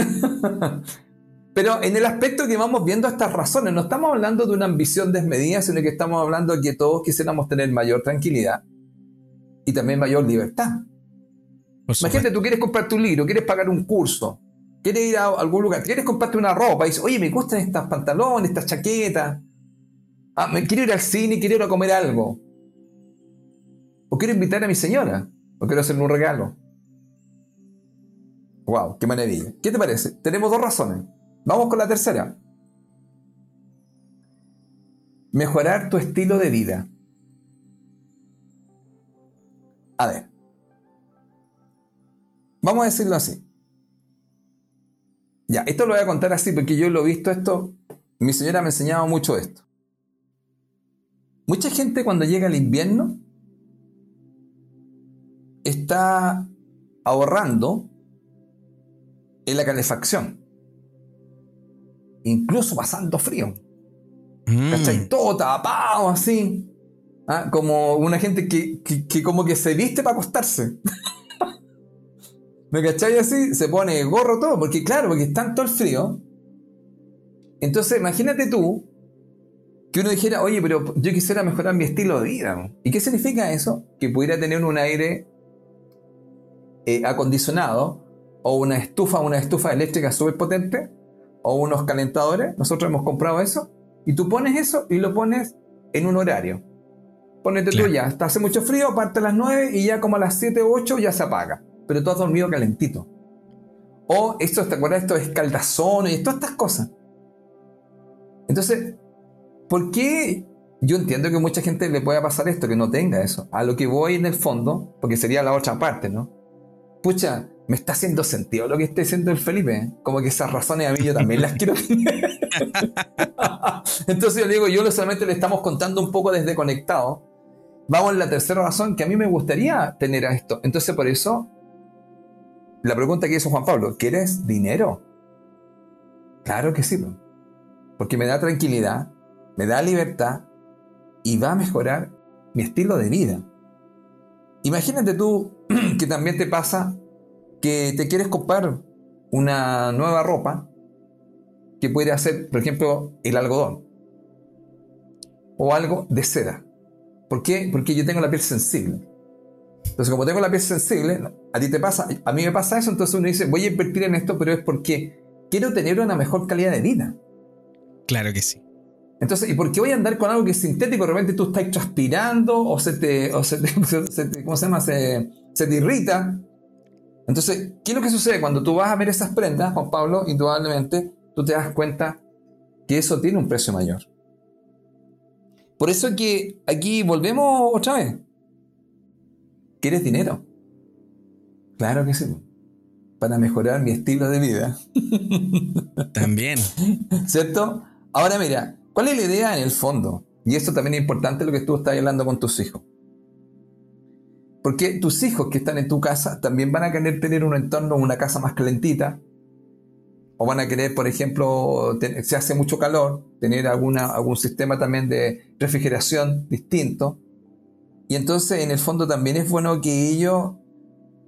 [laughs] Pero en el aspecto que vamos viendo estas razones, no estamos hablando de una ambición desmedida, sino que estamos hablando de que todos quisiéramos tener mayor tranquilidad y también mayor libertad. Imagínate, tú quieres comprarte un libro, quieres pagar un curso, quieres ir a algún lugar, quieres comprarte una ropa y dices, oye, me gustan estas pantalones, estas chaquetas. Ah, me quiero ir al cine, quiero ir a comer algo. O quiero invitar a mi señora, o quiero hacerle un regalo. Wow, qué maravilla. ¿Qué te parece? Tenemos dos razones. Vamos con la tercera. Mejorar tu estilo de vida. A ver. Vamos a decirlo así. Ya, esto lo voy a contar así porque yo lo he visto esto. Mi señora me enseñaba mucho esto. Mucha gente cuando llega el invierno está ahorrando en la calefacción incluso pasando frío. Mm. Todo tapado así. ¿Ah? Como una gente que, como que se viste para acostarse. [laughs] ¿Me cachai así? Se pone gorro todo, porque claro, porque está todo el frío. Entonces, imagínate tú que uno dijera, oye, pero yo quisiera mejorar mi estilo de vida. ¿Y qué significa eso? Que pudiera tener un aire eh, acondicionado o una estufa, una estufa eléctrica súper potente o unos calentadores, nosotros hemos comprado eso, y tú pones eso y lo pones en un horario. Ponete tú ya, está hace mucho frío, parte a las 9 y ya como a las 7 o 8 ya se apaga, pero tú has dormido calentito. O esto, ¿te acuerdas? Esto es caldazón y todas estas cosas. Entonces, ¿por qué yo entiendo que mucha gente le pueda pasar esto, que no tenga eso. A lo que voy en el fondo, porque sería la otra parte, ¿no? Pucha, me está haciendo sentido lo que esté diciendo el Felipe. Como que esas razones a mí yo también las quiero [laughs] Entonces yo le digo, yo solamente le estamos contando un poco desde conectado. Vamos en la tercera razón que a mí me gustaría tener a esto. Entonces por eso, la pregunta que hizo Juan Pablo, ¿quieres dinero? Claro que sí. Porque me da tranquilidad, me da libertad y va a mejorar mi estilo de vida. Imagínate tú [clears throat] que también te pasa que te quieres comprar una nueva ropa que puede hacer, por ejemplo, el algodón o algo de seda. ¿Por qué? Porque yo tengo la piel sensible. Entonces, como tengo la piel sensible, a ti te pasa, a mí me pasa eso, entonces uno dice, voy a invertir en esto, pero es porque quiero tener una mejor calidad de vida. Claro que sí. Entonces, ¿y por qué voy a andar con algo que es sintético? De repente tú estás transpirando o se te, o se te, [laughs] ¿cómo se llama? Se, se te irrita. Entonces, ¿qué es lo que sucede? Cuando tú vas a ver esas prendas, Juan Pablo, indudablemente, tú te das cuenta que eso tiene un precio mayor. Por eso que aquí volvemos otra vez. ¿Quieres dinero? Claro que sí. Para mejorar mi estilo de vida. También. [laughs] ¿Cierto? Ahora mira, ¿cuál es la idea en el fondo? Y esto también es importante lo que tú estás hablando con tus hijos. Porque tus hijos que están en tu casa también van a querer tener un entorno, una casa más calentita. O van a querer, por ejemplo, si hace mucho calor, tener alguna, algún sistema también de refrigeración distinto. Y entonces, en el fondo, también es bueno que ellos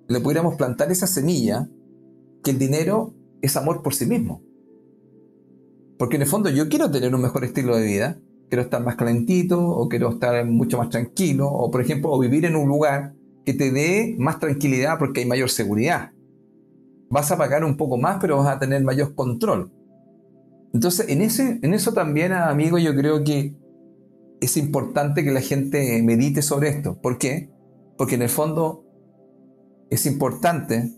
le pudiéramos plantar esa semilla, que el dinero es amor por sí mismo. Porque en el fondo yo quiero tener un mejor estilo de vida, quiero estar más calentito, o quiero estar mucho más tranquilo, o por ejemplo, o vivir en un lugar que te dé más tranquilidad porque hay mayor seguridad. Vas a pagar un poco más, pero vas a tener mayor control. Entonces, en, ese, en eso también, amigo, yo creo que es importante que la gente medite sobre esto. ¿Por qué? Porque en el fondo es importante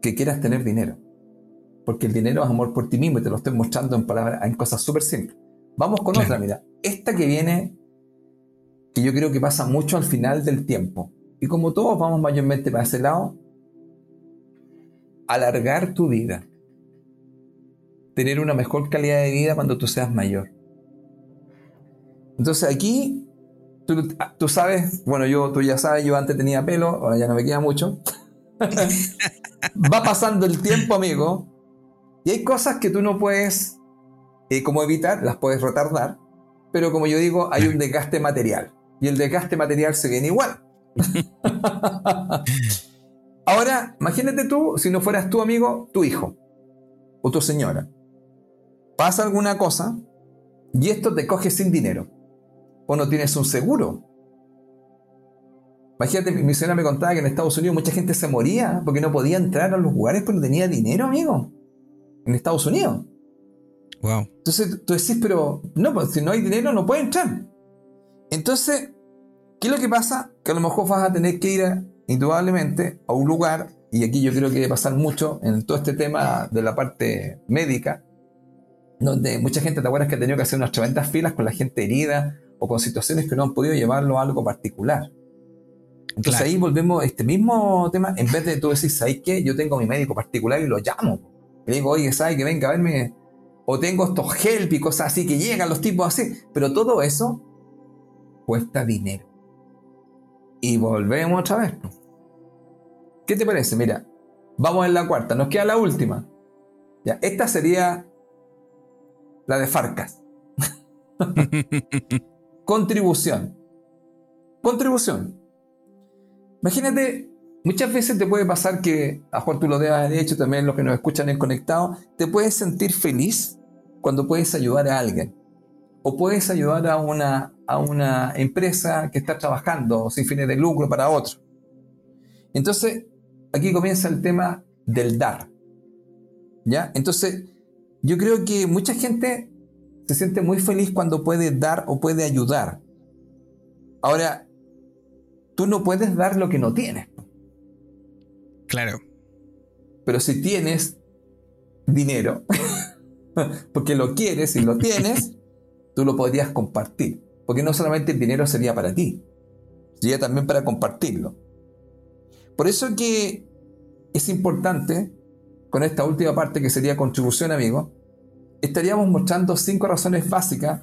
que quieras tener dinero. Porque el dinero es amor por ti mismo y te lo estoy mostrando en palabras, en cosas súper simples. Vamos con otra, mira. Esta que viene, que yo creo que pasa mucho al final del tiempo. Y como todos vamos mayormente para ese lado, alargar tu vida. Tener una mejor calidad de vida cuando tú seas mayor. Entonces aquí, tú, sabes, bueno, yo, tú ya sabes, yo antes tenía pelo, ahora ya no me queda mucho. [laughs] Va pasando el tiempo, amigo, y hay cosas que tú no puedes eh, como evitar, las puedes retardar, pero como yo digo, hay un desgaste material. Y el desgaste material se viene igual. [laughs] Ahora, imagínate tú, si no fueras tu amigo, tu hijo o tu señora. Pasa alguna cosa y esto te coge sin dinero. O no tienes un seguro. Imagínate, mi señora me contaba que en Estados Unidos mucha gente se moría porque no podía entrar a los lugares porque no tenía dinero, amigo. En Estados Unidos. Wow. Entonces tú decís, pero no, pues si no hay dinero no puede entrar. Entonces, ¿Qué es lo que pasa? Que a lo mejor vas a tener que ir indudablemente a un lugar, y aquí yo creo que debe pasar mucho en todo este tema de la parte médica, donde mucha gente, ¿te acuerdas que ha tenido que hacer unas tremendas filas con la gente herida o con situaciones que no han podido llevarlo a algo particular? Entonces ahí volvemos a este mismo tema, en vez de tú decir, ¿sabes qué? Yo tengo mi médico particular y lo llamo. Le digo, oye, ¿sabes que venga a verme? O tengo estos help y cosas así que llegan los tipos así. Pero todo eso cuesta dinero. Y volvemos otra vez. ¿Qué te parece? Mira, vamos en la cuarta, nos queda la última. Ya, esta sería la de Farcas. [laughs] Contribución. Contribución. Imagínate, muchas veces te puede pasar que, a Juan tú lo debas de hecho, también los que nos escuchan en conectado, te puedes sentir feliz cuando puedes ayudar a alguien. O puedes ayudar a una, a una empresa que está trabajando sin fines de lucro para otro. Entonces, aquí comienza el tema del dar. ¿Ya? Entonces, yo creo que mucha gente se siente muy feliz cuando puede dar o puede ayudar. Ahora, tú no puedes dar lo que no tienes. Claro. Pero si tienes dinero, [laughs] porque lo quieres y lo tienes, [laughs] tú lo podrías compartir. porque no solamente el dinero sería para ti, sería también para compartirlo. Por eso que es importante, con esta última parte que sería contribución, amigo, estaríamos mostrando cinco razones básicas,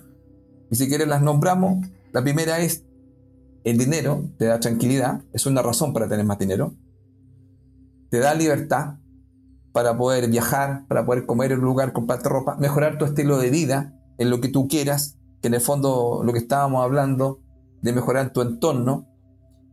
y si quieres las nombramos. La primera es el dinero te da tranquilidad, es una razón para tener más dinero. Te da libertad para poder viajar, para poder comer en un lugar, comprarte ropa, mejorar tu estilo de vida en lo que tú quieras, que en el fondo lo que estábamos hablando de mejorar tu entorno.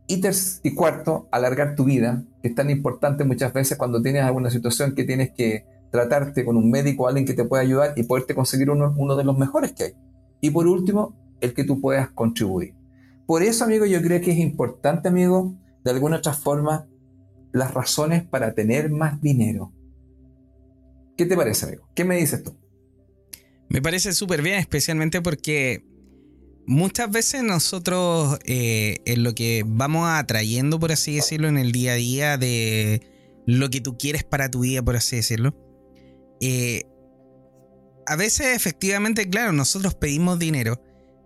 Y, y cuarto, alargar tu vida, que es tan importante muchas veces cuando tienes alguna situación que tienes que tratarte con un médico, alguien que te pueda ayudar y poderte conseguir uno, uno de los mejores que hay. Y por último, el que tú puedas contribuir. Por eso, amigo, yo creo que es importante, amigo, de alguna otra forma, las razones para tener más dinero. ¿Qué te parece, amigo? ¿Qué me dices tú? Me parece súper bien, especialmente porque muchas veces nosotros eh, en lo que vamos atrayendo, por así decirlo, en el día a día de lo que tú quieres para tu vida, por así decirlo, eh, a veces efectivamente, claro, nosotros pedimos dinero,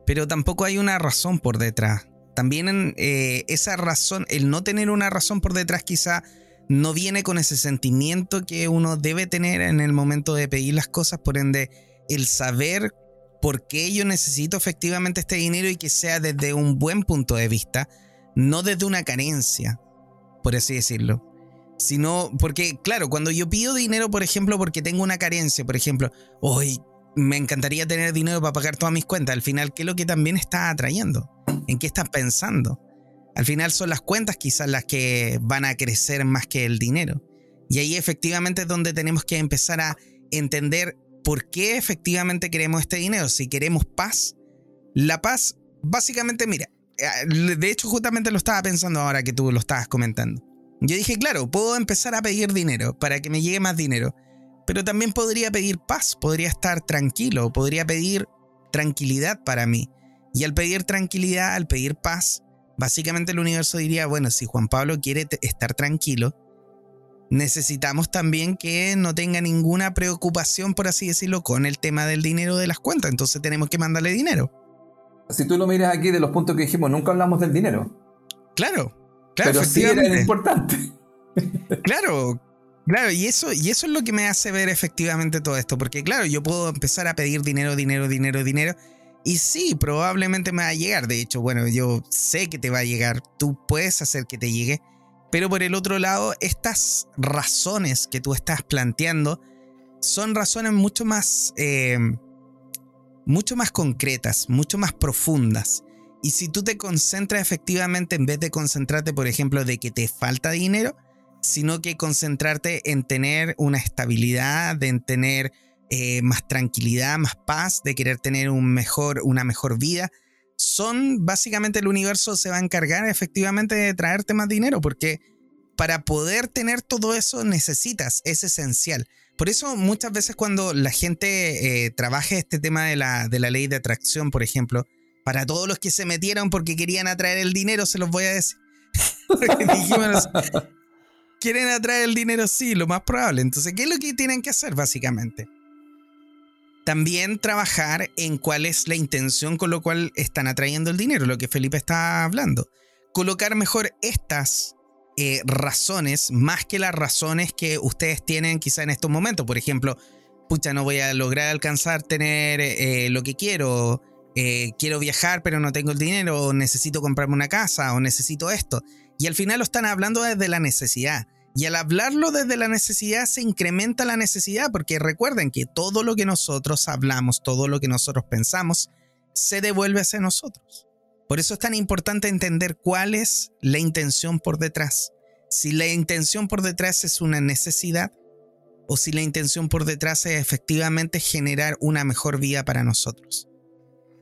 pero tampoco hay una razón por detrás. También eh, esa razón, el no tener una razón por detrás quizá no viene con ese sentimiento que uno debe tener en el momento de pedir las cosas, por ende, el saber por qué yo necesito efectivamente este dinero y que sea desde un buen punto de vista, no desde una carencia, por así decirlo. Sino porque, claro, cuando yo pido dinero, por ejemplo, porque tengo una carencia, por ejemplo, hoy me encantaría tener dinero para pagar todas mis cuentas. Al final, ¿qué es lo que también estás atrayendo? ¿En qué estás pensando? Al final son las cuentas quizás las que van a crecer más que el dinero. Y ahí efectivamente es donde tenemos que empezar a entender por qué efectivamente queremos este dinero. Si queremos paz, la paz, básicamente, mira, eh, de hecho justamente lo estaba pensando ahora que tú lo estabas comentando. Yo dije, claro, puedo empezar a pedir dinero para que me llegue más dinero pero también podría pedir paz, podría estar tranquilo, podría pedir tranquilidad para mí. Y al pedir tranquilidad, al pedir paz, básicamente el universo diría, bueno, si Juan Pablo quiere estar tranquilo, necesitamos también que no tenga ninguna preocupación, por así decirlo, con el tema del dinero de las cuentas. Entonces tenemos que mandarle dinero. Si tú lo miras aquí de los puntos que dijimos, nunca hablamos del dinero. Claro, claro. Pero sí era importante. [laughs] Claro, Claro, y eso, y eso es lo que me hace ver efectivamente todo esto, porque claro, yo puedo empezar a pedir dinero, dinero, dinero, dinero, y sí, probablemente me va a llegar, de hecho, bueno, yo sé que te va a llegar, tú puedes hacer que te llegue, pero por el otro lado, estas razones que tú estás planteando son razones mucho más, eh, mucho más concretas, mucho más profundas. Y si tú te concentras efectivamente, en vez de concentrarte, por ejemplo, de que te falta dinero, sino que concentrarte en tener una estabilidad, en tener eh, más tranquilidad, más paz, de querer tener un mejor, una mejor vida. Son básicamente el universo se va a encargar efectivamente de traerte más dinero, porque para poder tener todo eso necesitas, es esencial. Por eso muchas veces cuando la gente eh, trabaja este tema de la, de la ley de atracción, por ejemplo, para todos los que se metieron porque querían atraer el dinero, se los voy a decir. [laughs] Quieren atraer el dinero, sí, lo más probable. Entonces, ¿qué es lo que tienen que hacer básicamente? También trabajar en cuál es la intención con lo cual están atrayendo el dinero, lo que Felipe está hablando. Colocar mejor estas eh, razones más que las razones que ustedes tienen quizá en estos momentos. Por ejemplo, pucha, no voy a lograr alcanzar tener eh, lo que quiero, eh, quiero viajar pero no tengo el dinero, o necesito comprarme una casa, o necesito esto. Y al final lo están hablando desde la necesidad. Y al hablarlo desde la necesidad se incrementa la necesidad, porque recuerden que todo lo que nosotros hablamos, todo lo que nosotros pensamos, se devuelve hacia nosotros. Por eso es tan importante entender cuál es la intención por detrás. Si la intención por detrás es una necesidad o si la intención por detrás es efectivamente generar una mejor vida para nosotros.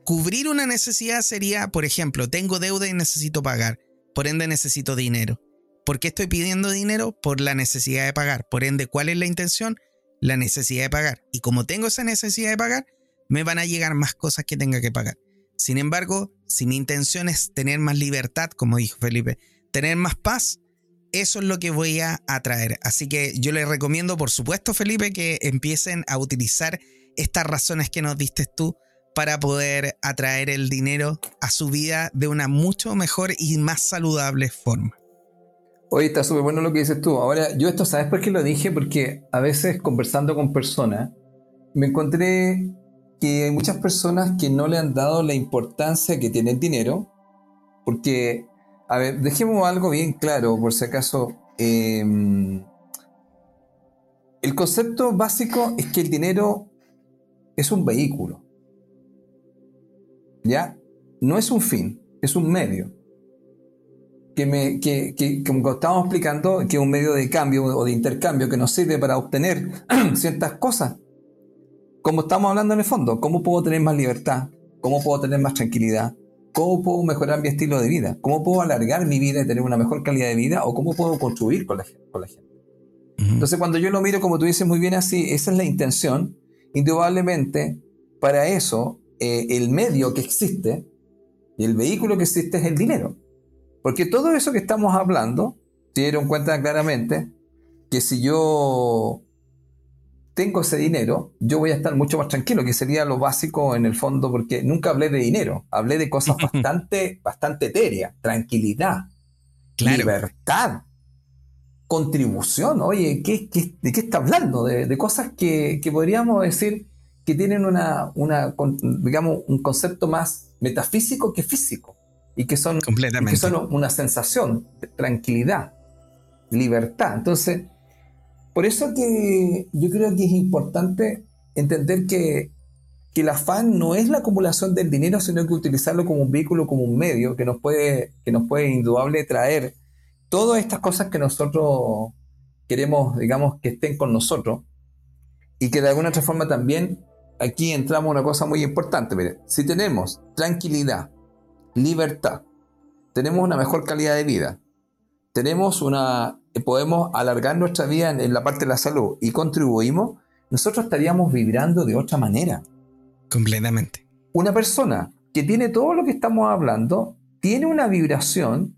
Cubrir una necesidad sería, por ejemplo, tengo deuda y necesito pagar por ende necesito dinero. ¿Por qué estoy pidiendo dinero? Por la necesidad de pagar. Por ende, ¿cuál es la intención? La necesidad de pagar. Y como tengo esa necesidad de pagar, me van a llegar más cosas que tenga que pagar. Sin embargo, si mi intención es tener más libertad, como dijo Felipe, tener más paz, eso es lo que voy a atraer. Así que yo les recomiendo, por supuesto, Felipe, que empiecen a utilizar estas razones que nos diste tú para poder atraer el dinero a su vida de una mucho mejor y más saludable forma. Oye, está súper bueno lo que dices tú. Ahora, yo esto, ¿sabes por qué lo dije? Porque a veces conversando con personas, me encontré que hay muchas personas que no le han dado la importancia que tiene el dinero, porque, a ver, dejemos algo bien claro, por si acaso. Em, el concepto básico es que el dinero es un vehículo. ¿Ya? No es un fin, es un medio que, me, que, que, como estábamos explicando, que es un medio de cambio o de intercambio que nos sirve para obtener [clears throat] ciertas cosas. Como estamos hablando en el fondo, ¿cómo puedo tener más libertad? ¿Cómo puedo tener más tranquilidad? ¿Cómo puedo mejorar mi estilo de vida? ¿Cómo puedo alargar mi vida y tener una mejor calidad de vida? ¿O cómo puedo construir con la, con la gente? Entonces, cuando yo lo miro, como tú dices muy bien así, esa es la intención. Indudablemente, para eso, eh, el medio que existe y el vehículo que existe es el dinero. Porque todo eso que estamos hablando, se dieron cuenta claramente que si yo tengo ese dinero, yo voy a estar mucho más tranquilo, que sería lo básico en el fondo, porque nunca hablé de dinero, hablé de cosas [laughs] bastante, bastante etéreas, tranquilidad, libertad, contribución. Oye, ¿qué, de qué está hablando? De, cosas que, podríamos decir que tienen una, una, digamos, un concepto más metafísico que físico y que son, que son una sensación de tranquilidad, libertad. Entonces, por eso que yo creo que es importante entender que, que el afán no es la acumulación del dinero, sino que utilizarlo como un vehículo, como un medio que nos puede, que nos puede indudable traer todas estas cosas que nosotros queremos, digamos, que estén con nosotros y que de alguna otra forma también aquí entramos una cosa muy importante. Mire, si tenemos tranquilidad, libertad, tenemos una mejor calidad de vida, tenemos una, podemos alargar nuestra vida en, la parte de la salud y contribuimos, nosotros estaríamos vibrando de otra manera. Completamente. Una persona que tiene todo lo que estamos hablando, tiene una vibración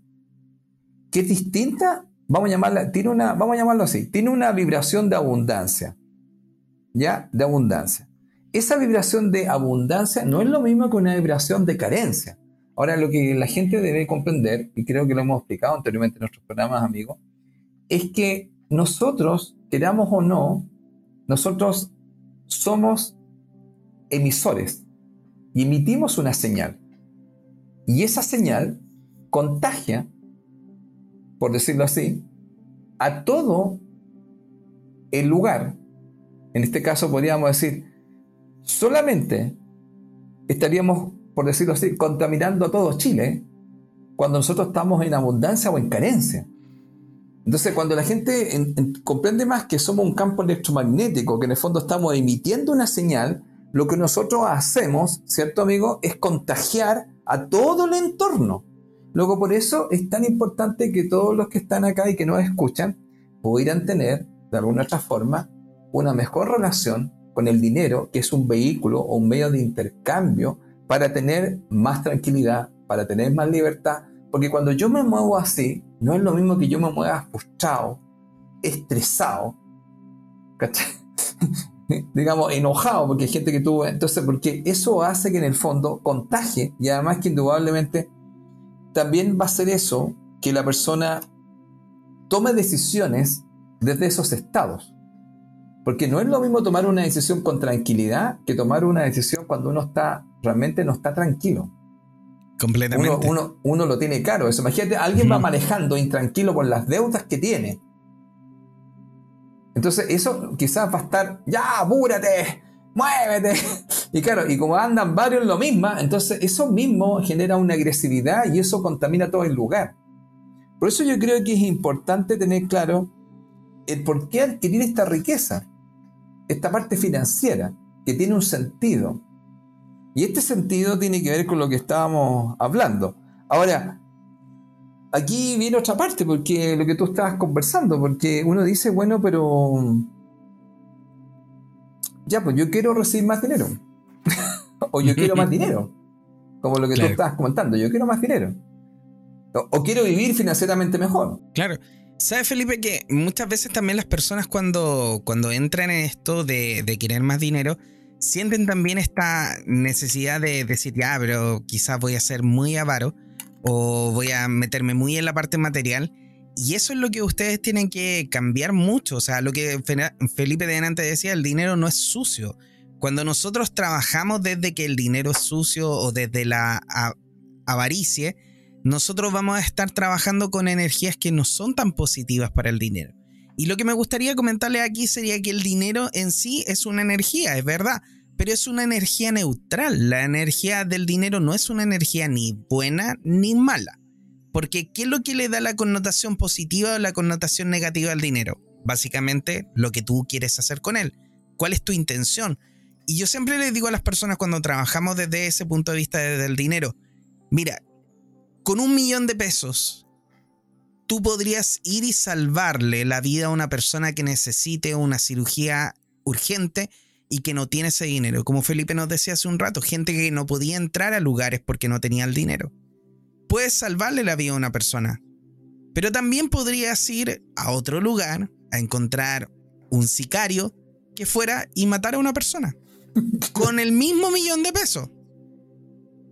que es distinta, vamos a llamarla, tiene una, vamos a llamarlo así, tiene una vibración de abundancia. ¿Ya? De abundancia. Esa vibración de abundancia no es lo mismo que una vibración de carencia. Ahora, lo que la gente debe comprender, y creo que lo hemos explicado anteriormente en nuestros programas, amigos, es que nosotros, queramos o no, nosotros somos emisores y emitimos una señal. Y esa señal contagia, por decirlo así, a todo el lugar. En este caso podríamos decir, solamente estaríamos por decirlo así, contaminando a todo Chile cuando nosotros estamos en abundancia o en carencia. Entonces, cuando la gente comprende más que somos un campo electromagnético, que en el fondo estamos emitiendo una señal, lo que nosotros hacemos, ¿cierto amigo?, es contagiar a todo el entorno. Luego, por eso es tan importante que todos los que están acá y que nos escuchan pudieran tener, de alguna otra forma, una mejor relación con el dinero, que es un vehículo o un medio de intercambio para tener más tranquilidad, para tener más libertad, porque cuando yo me muevo así, no es lo mismo que yo me mueva frustrado, estresado, [laughs] digamos, enojado, porque hay gente que tuvo, entonces, porque eso hace que en el fondo contagie y además que indudablemente también va a ser eso que la persona tome decisiones desde esos estados. Porque no es lo mismo tomar una decisión con tranquilidad que tomar una decisión cuando uno está realmente no está tranquilo. Completamente. Uno, lo tiene caro. Eso. Imagínate, alguien va manejando intranquilo con las deudas que tiene. Entonces, eso quizás va a estar, ya, apúrate, muévete. [laughs] Y claro, y como andan varios lo mismo, entonces eso mismo genera una agresividad y eso contamina todo el lugar. Por eso yo creo que es importante tener claro el por qué adquirir esta riqueza, esta parte financiera, que tiene un sentido. Y este sentido tiene que ver con lo que estábamos hablando. Ahora, aquí viene otra parte, porque lo que tú estabas conversando, porque uno dice, bueno, pero... Ya, pues yo quiero recibir más dinero. [laughs] o yo quiero más dinero. Como lo que tú estabas comentando, yo quiero más dinero. O, quiero vivir financieramente mejor. Claro. ¿Sabes, Felipe, que muchas veces también las personas cuando, cuando entran en esto de, de querer más dinero, sienten también esta necesidad de decir, ya, pero quizás voy a ser muy avaro o voy a meterme muy en la parte material. Y eso es lo que ustedes tienen que cambiar mucho. O sea, lo que Felipe de antes decía, el dinero no es sucio. Cuando nosotros trabajamos desde que el dinero es sucio o desde la avaricia, nosotros vamos a estar trabajando con energías que no son tan positivas para el dinero. Y lo que me gustaría comentarle aquí sería que el dinero en sí es una energía, es verdad, pero es una energía neutral. La energía del dinero no es una energía ni buena ni mala. Porque ¿qué es lo que le da la connotación positiva o la connotación negativa al dinero? Básicamente lo que tú quieres hacer con él. ¿Cuál es tu intención? Y yo siempre les digo a las personas cuando trabajamos desde ese punto de vista del dinero, mira, con un millón de pesos, tú podrías ir y salvarle la vida a una persona que necesite una cirugía urgente y que no tiene ese dinero. Como Felipe nos decía hace un rato, gente que no podía entrar a lugares porque no tenía el dinero puedes salvarle la vida a una persona. Pero también podrías ir a otro lugar a encontrar un sicario que fuera y matara a una persona. [laughs] con el mismo millón de pesos.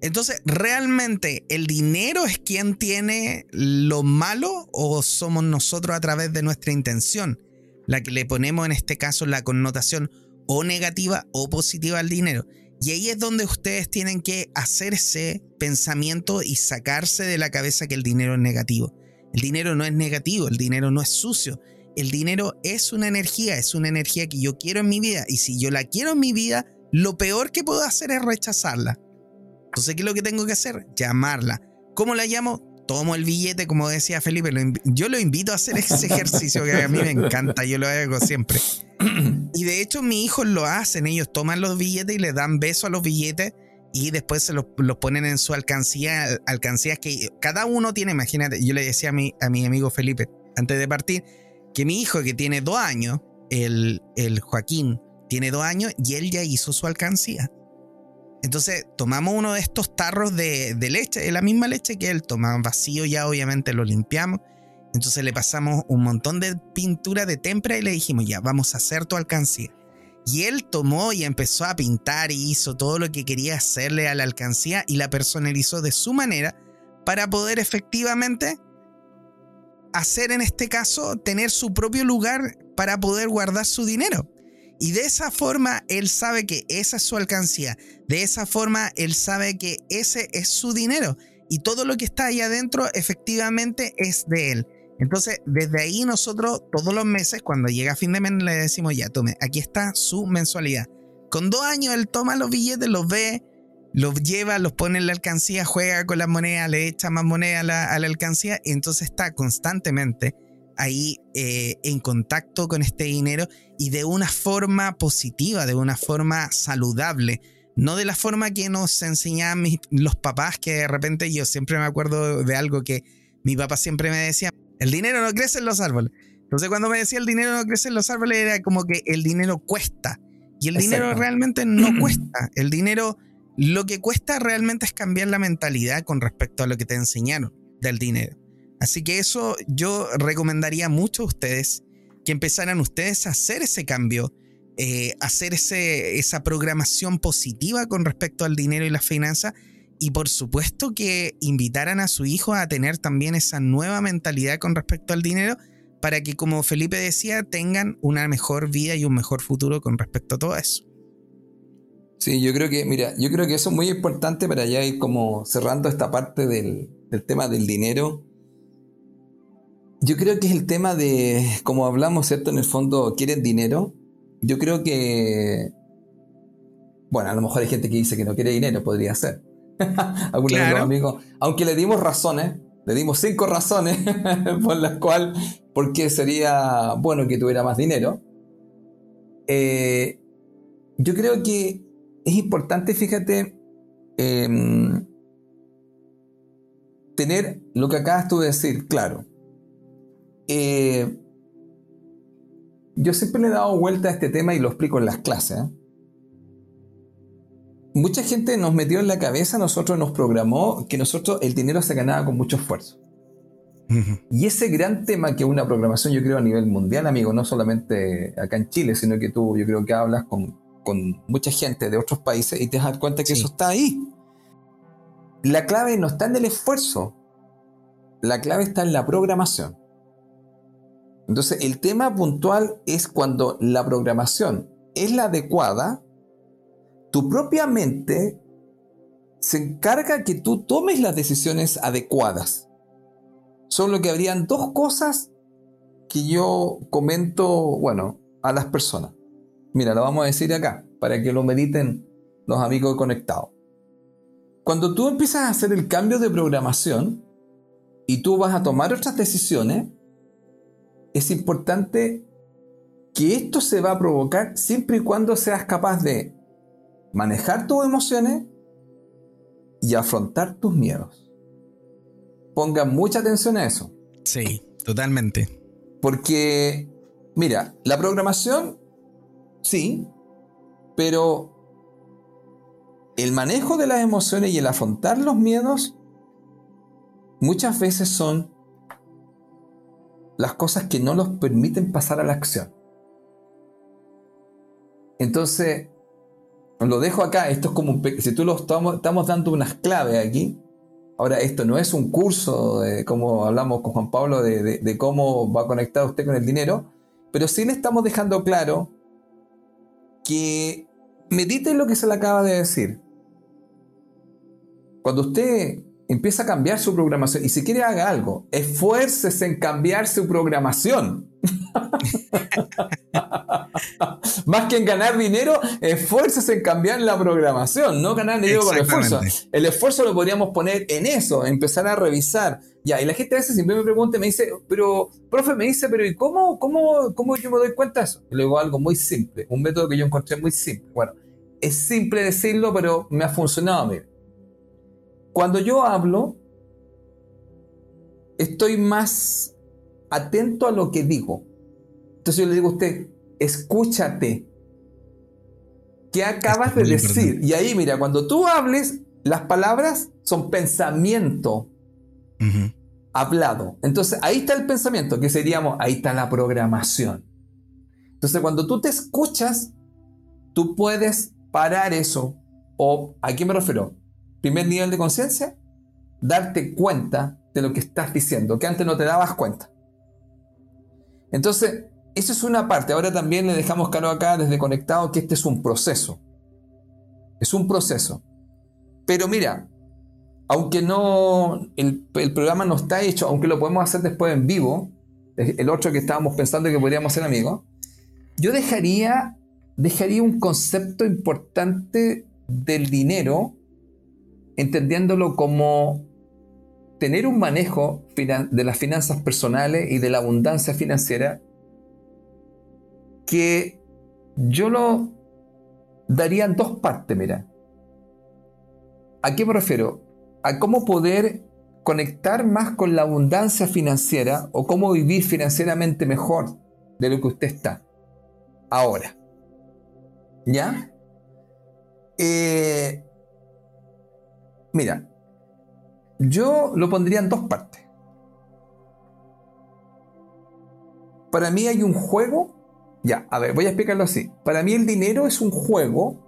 Entonces, ¿realmente el dinero es quien tiene lo malo o somos nosotros a través de nuestra intención la que le ponemos en este caso la connotación o negativa o positiva al dinero? Y ahí es donde ustedes tienen que hacerse pensamiento y sacarse de la cabeza que el dinero es negativo. El dinero no es negativo, el dinero no es sucio. El dinero es una energía, es una energía que yo quiero en mi vida. Y si yo la quiero en mi vida, lo peor que puedo hacer es rechazarla. Entonces, ¿qué es lo que tengo que hacer? Llamarla. ¿Cómo la llamo? Tomo el billete, como decía Felipe. yo lo invito a hacer ese ejercicio que a mí me encanta, yo lo hago siempre. y de hecho mis hijos lo hacen, ellos toman los billetes y le dan beso a los billetes y después se los, ponen en su alcancía, alcancías que cada uno tiene, imagínate, yo le decía a mi, a mi amigo Felipe antes de partir, que mi hijo que tiene dos años, el, el Joaquín, tiene dos años y él ya hizo su alcancía. Entonces tomamos uno de estos tarros de, leche, de la misma leche que él toma vacío ya obviamente lo limpiamos entonces le pasamos un montón de pintura de témpera y le dijimos, ya, vamos a hacer tu alcancía. Y él tomó y empezó a pintar y hizo todo lo que quería hacerle a la alcancía y la personalizó de su manera para poder efectivamente hacer en este caso, tener su propio lugar para poder guardar su dinero. Y de esa forma él sabe que esa es su alcancía. De esa forma él sabe que ese es su dinero. Y todo lo que está ahí adentro efectivamente es de él. Entonces, desde ahí nosotros todos los meses, cuando llega fin de mes, le decimos, ya, tome, aquí está su mensualidad. Con dos años él toma los billetes, los ve, los lleva, los pone en la alcancía, juega con las monedas, le echa más moneda a la, alcancía y entonces está constantemente ahí eh, en contacto con este dinero y de una forma positiva, de una forma saludable. No de la forma que nos enseñaban los papás, que de repente yo siempre me acuerdo de algo que mi papá siempre me decía, el dinero no crece en los árboles. Entonces cuando me decía el dinero no crece en los árboles era como que el dinero cuesta. Y el dinero realmente no [clears throat] cuesta. El dinero lo que cuesta realmente es cambiar la mentalidad con respecto a lo que te enseñaron del dinero. Así que eso yo recomendaría mucho a ustedes que empezaran ustedes a hacer ese cambio, eh, hacer ese, esa programación positiva con respecto al dinero y las finanzas y por supuesto que invitaran a su hijo a tener también esa nueva mentalidad con respecto al dinero para que, como Felipe decía, tengan una mejor vida y un mejor futuro con respecto a todo eso. Sí, yo creo que, mira, yo creo que eso es muy importante para ya ir como cerrando esta parte del, del tema del dinero. Yo creo que es el tema de, como hablamos, ¿cierto? En el fondo, ¿quieres dinero? Yo creo que, bueno, a lo mejor hay gente que dice que no quiere dinero, podría ser. [laughs] Algunos de los amigos. Aunque le dimos razones, le dimos cinco razones [laughs] por las cuales, porque sería bueno que tuviera más dinero. Eh, yo creo que es importante, fíjate, em, tener lo que acabas tú de decir, claro. Eh, yo siempre le he dado vuelta a este tema y lo explico en las clases. ¿eh? mucha gente nos metió en la cabeza, nosotros nos programó que nosotros el dinero se ganaba con mucho esfuerzo. Y ese gran tema que una programación, yo creo, a nivel mundial, amigo, no solamente acá en Chile, sino que tú, yo creo que hablas con, con mucha gente de otros países y te das cuenta que eso está ahí. La clave no está en el esfuerzo, la clave está en la programación. Entonces, el tema puntual es cuando la programación es la adecuada, tu propia mente se encarga que tú tomes las decisiones adecuadas. Solo que habrían dos cosas que yo comento, bueno, a las personas. Mira, lo vamos a decir acá, para que lo mediten los amigos conectados. Cuando tú empiezas a hacer el cambio de programación y tú vas a tomar otras decisiones, es importante que esto se va a provocar siempre y cuando seas capaz de manejar tus emociones y afrontar tus miedos. Ponga mucha atención a eso. Sí, totalmente. Porque, mira, la programación, sí, pero el manejo de las emociones y el afrontar los miedos muchas veces son las cosas que no nos permiten pasar a la acción. Entonces, lo dejo acá, esto es como un... Si tú lo estamos, estamos dando unas claves aquí, ahora esto no es un curso, de, como hablamos con Juan Pablo, de, cómo va conectado usted con el dinero, pero sí le estamos dejando claro que medite lo que se le acaba de decir. Cuando usted empieza a cambiar su programación y si quiere haga algo, esfuércese en cambiar su programación. [laughs] Más que en ganar dinero, esfuércese en cambiar la programación, no ganar dinero con esfuerzo. El esfuerzo lo podríamos poner en eso, empezar a revisar. Ya, y la gente a veces siempre me pregunta, me dice, pero, profe, me dice, pero ¿y cómo, cómo, cómo yo me doy cuenta de eso? Y le digo algo muy simple, un método que yo encontré muy simple. Bueno, es simple decirlo, pero me ha funcionado a mí. Cuando yo hablo, estoy más atento a lo que digo. Entonces yo le digo a usted, escúchate. ¿Qué acabas de decir? Y ahí, mira, cuando tú hables, las palabras son pensamiento hablado. Entonces ahí está el pensamiento, que seríamos, ahí está la programación. Entonces cuando tú te escuchas, tú puedes parar eso. ¿O a qué me refiero? Primer nivel de conciencia, darte cuenta de lo que estás diciendo, que antes no te dabas cuenta. Entonces, eso es una parte. Ahora también le dejamos claro acá desde conectado que este es un proceso. Es un proceso. Pero mira, aunque no, el, programa no está hecho, aunque lo podemos hacer después en vivo, el otro que estábamos pensando que podríamos ser amigos, yo dejaría, dejaría un concepto importante del dinero entendiéndolo como tener un manejo de las finanzas personales y de la abundancia financiera que yo lo daría en dos partes, mira. ¿A qué me refiero? A cómo poder conectar más con la abundancia financiera o cómo vivir financieramente mejor de lo que usted está ahora. ¿Ya? Eh, Mira, yo lo pondría en dos partes. Para mí hay un juego. Ya, a ver, voy a explicarlo así. Para mí el dinero es un juego.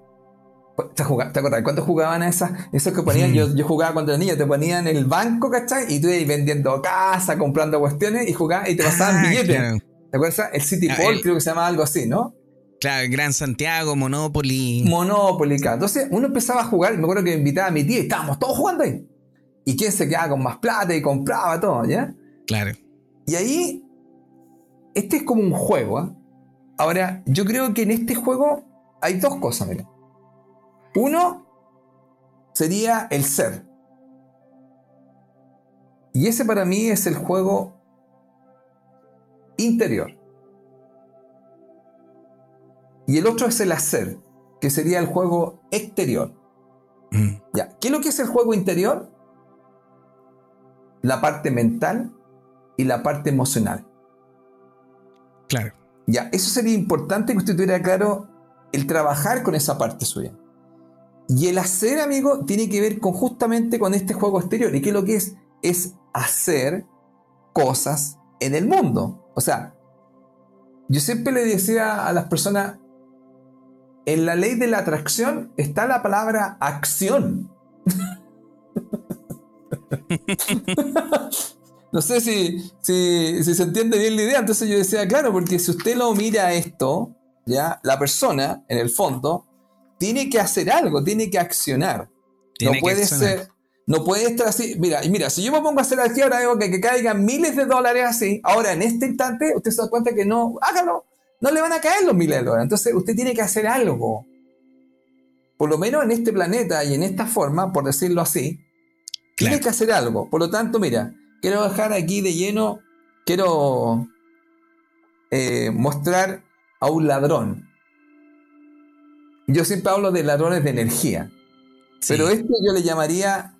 ¿Te, acuerdas cuando jugaban a esas? Esos que ponían, yo, yo, jugaba cuando era niño, te ponían en el banco, ¿cachai? Y tú ibas vendiendo casa, comprando cuestiones y jugabas y te pasaban ah, billetes. ¿Te acuerdas? El City ah, creo que se llama algo así, ¿no? Claro, Gran Santiago, Monopoly. Monopoly, claro. Entonces uno empezaba a jugar, me acuerdo que me invitaba a mi tía y estábamos todos jugando ahí. Y quién se quedaba con más plata y compraba todo, ¿ya? Claro. Y ahí, este es como un juego, ¿eh? Ahora, yo creo que en este juego hay dos cosas, mira. Uno sería el ser. Y ese para mí es el juego interior. Y el otro es el hacer, que sería el juego exterior. Mm. Ya. ¿Qué es lo que es el juego interior? La parte mental y la parte emocional. Claro. Ya, eso sería importante que usted tuviera claro el trabajar con esa parte suya. Y el hacer, amigo, tiene que ver con justamente con este juego exterior. ¿Y qué es lo que es? Es hacer cosas en el mundo. O sea, yo siempre le decía a las personas, en la ley de la atracción está la palabra acción. [laughs] no sé si, si, se entiende bien la idea. Entonces yo decía, claro, porque si usted lo mira esto, ya, la persona, en el fondo, tiene que hacer algo, tiene que accionar. no puede ser. No puede estar así. Mira, mira, si yo me pongo a hacer aquí ahora que, que caigan miles de dólares así, ahora en este instante, usted se da cuenta que no, hágalo. No le van a caer los miles de dólares. Entonces usted tiene que hacer algo. Por lo menos en este planeta y en esta forma, por decirlo así, tiene que hacer algo. Por lo tanto, mira, quiero dejar aquí de lleno, quiero eh, mostrar a un ladrón. Yo siempre hablo de ladrones de energía. Pero esto yo le llamaría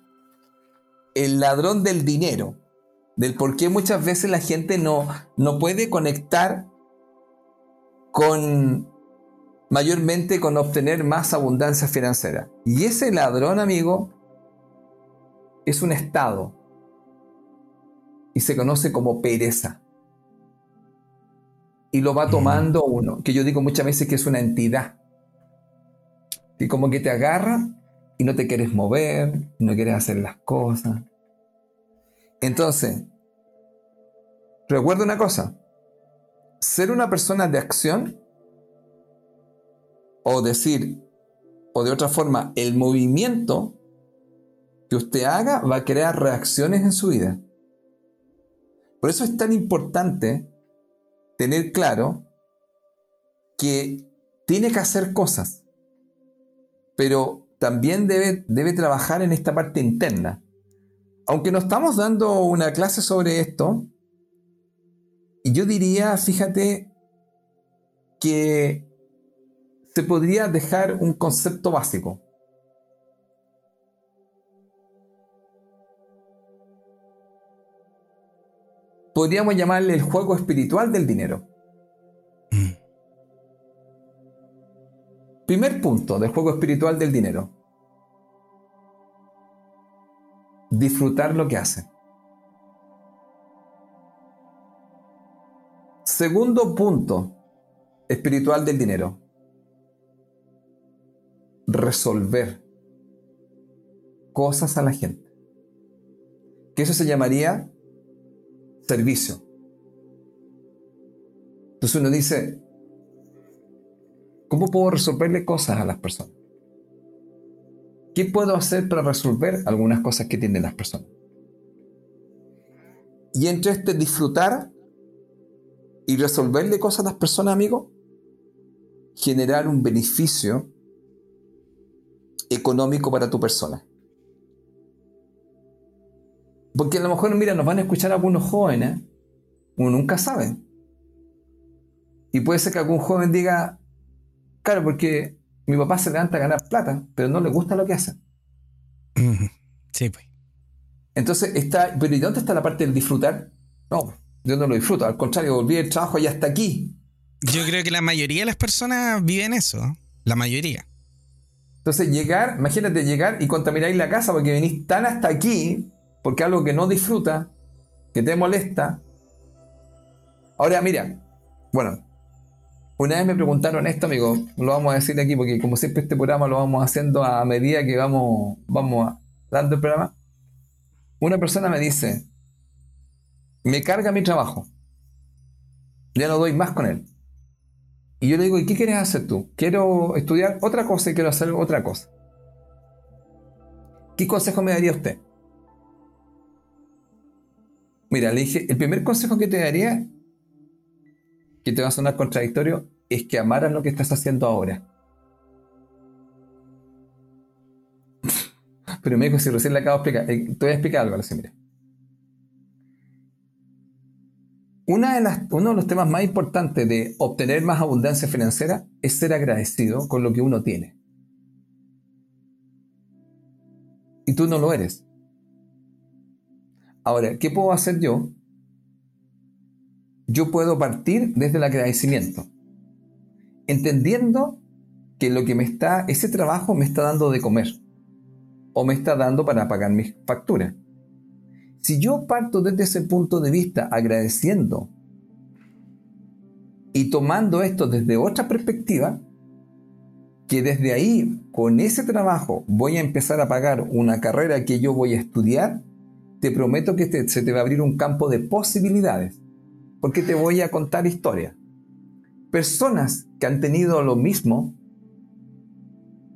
el ladrón del dinero. Del por qué muchas veces la gente no, no puede conectar con mayormente con obtener más abundancia financiera. Y ese ladrón, amigo, es un estado y se conoce como pereza. Y lo va tomando uno, que yo digo muchas veces que es una entidad. Y como que te agarra y no te quieres mover, no quieres hacer las cosas. Entonces, recuerda una cosa, ser una persona de acción o decir, o de otra forma, el movimiento que usted haga va a crear reacciones en su vida. Por eso es tan importante tener claro que tiene que hacer cosas, pero también debe, debe trabajar en esta parte interna. Aunque no estamos dando una clase sobre esto, yo diría, fíjate, que se podría dejar un concepto básico. podríamos llamarle el juego espiritual del dinero. Mm. Primer punto del juego espiritual del dinero. Disfrutar lo que hace. Segundo punto espiritual del dinero. Resolver cosas a la gente. Que eso se llamaría servicio. Entonces uno dice, ¿cómo puedo resolverle cosas a las personas? ¿Qué puedo hacer para resolver algunas cosas que tienen las personas? Y entre este disfrutar y resolverle cosas a las personas, amigo, generar un beneficio económico para tu persona. Porque a lo mejor, mira, nos van a escuchar algunos jóvenes, uno nunca sabe. Y puede ser que algún joven diga, claro, porque mi papá se levanta a ganar plata, pero no le gusta lo que hace. Sí, pues. Entonces está, pero ¿y dónde está la parte del disfrutar? No, yo no lo disfruto, al contrario, volví el trabajo y hasta aquí. Yo creo que la mayoría de las personas viven eso, la mayoría. Entonces llegar, imagínate llegar y contaminar la casa porque venís tan hasta aquí porque algo que no disfruta, que te molesta. Ahora, mira, bueno, una vez me preguntaron esto, amigo, lo vamos a decir aquí, porque como siempre este programa lo vamos haciendo a medida que vamos, vamos dando el programa. Una persona me dice, me carga mi trabajo, ya no doy más con él. Y yo le digo, ¿y qué quieres hacer tú? Quiero estudiar otra cosa y quiero hacer otra cosa. ¿Qué consejo me daría usted? Mira, le dije, el primer consejo que te daría, que te va a sonar contradictorio, es que amaras lo que estás haciendo ahora. [laughs] Pero me dijo, si recién le acabo de explicar, eh, te voy a explicar algo, así, mira. Uno de los temas más importantes de obtener más abundancia financiera es ser agradecido con lo que uno tiene. Y tú no lo eres. Ahora, ¿qué puedo hacer yo? Yo puedo partir desde el agradecimiento, entendiendo que lo que me está, ese trabajo me está dando de comer o me está dando para pagar mis facturas. Si yo parto desde ese punto de vista agradeciendo y tomando esto desde otra perspectiva, que desde ahí, con ese trabajo, voy a empezar a pagar una carrera que yo voy a estudiar, te prometo que se te va a abrir un campo de posibilidades. Porque te voy a contar historias. Personas que han tenido lo mismo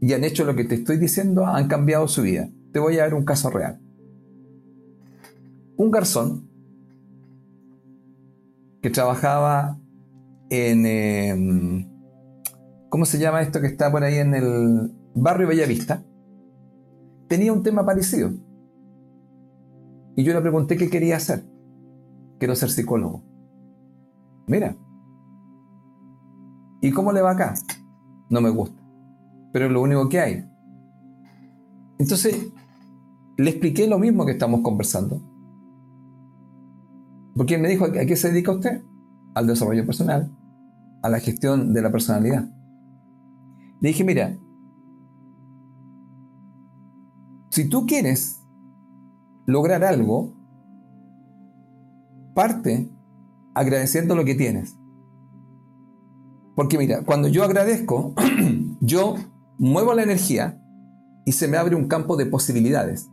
y han hecho lo que te estoy diciendo, han cambiado su vida. Te voy a dar un caso real. Un garzón que trabajaba en... Em, ¿Cómo se llama esto que está por ahí en el barrio Bellavista? Tenía un tema parecido. Y yo le pregunté qué quería hacer. Quiero ser psicólogo. Mira. ¿Y cómo le va acá? No me gusta. Pero es lo único que hay. Entonces, le expliqué lo mismo que estamos conversando. Porque él me dijo, ¿a qué se dedica usted? Al desarrollo personal, a la gestión de la personalidad. Le dije, mira, si tú quieres lograr algo, parte agradeciendo lo que tienes. Porque mira, cuando yo agradezco, [clears throat] yo muevo la energía y se me abre un campo de posibilidades.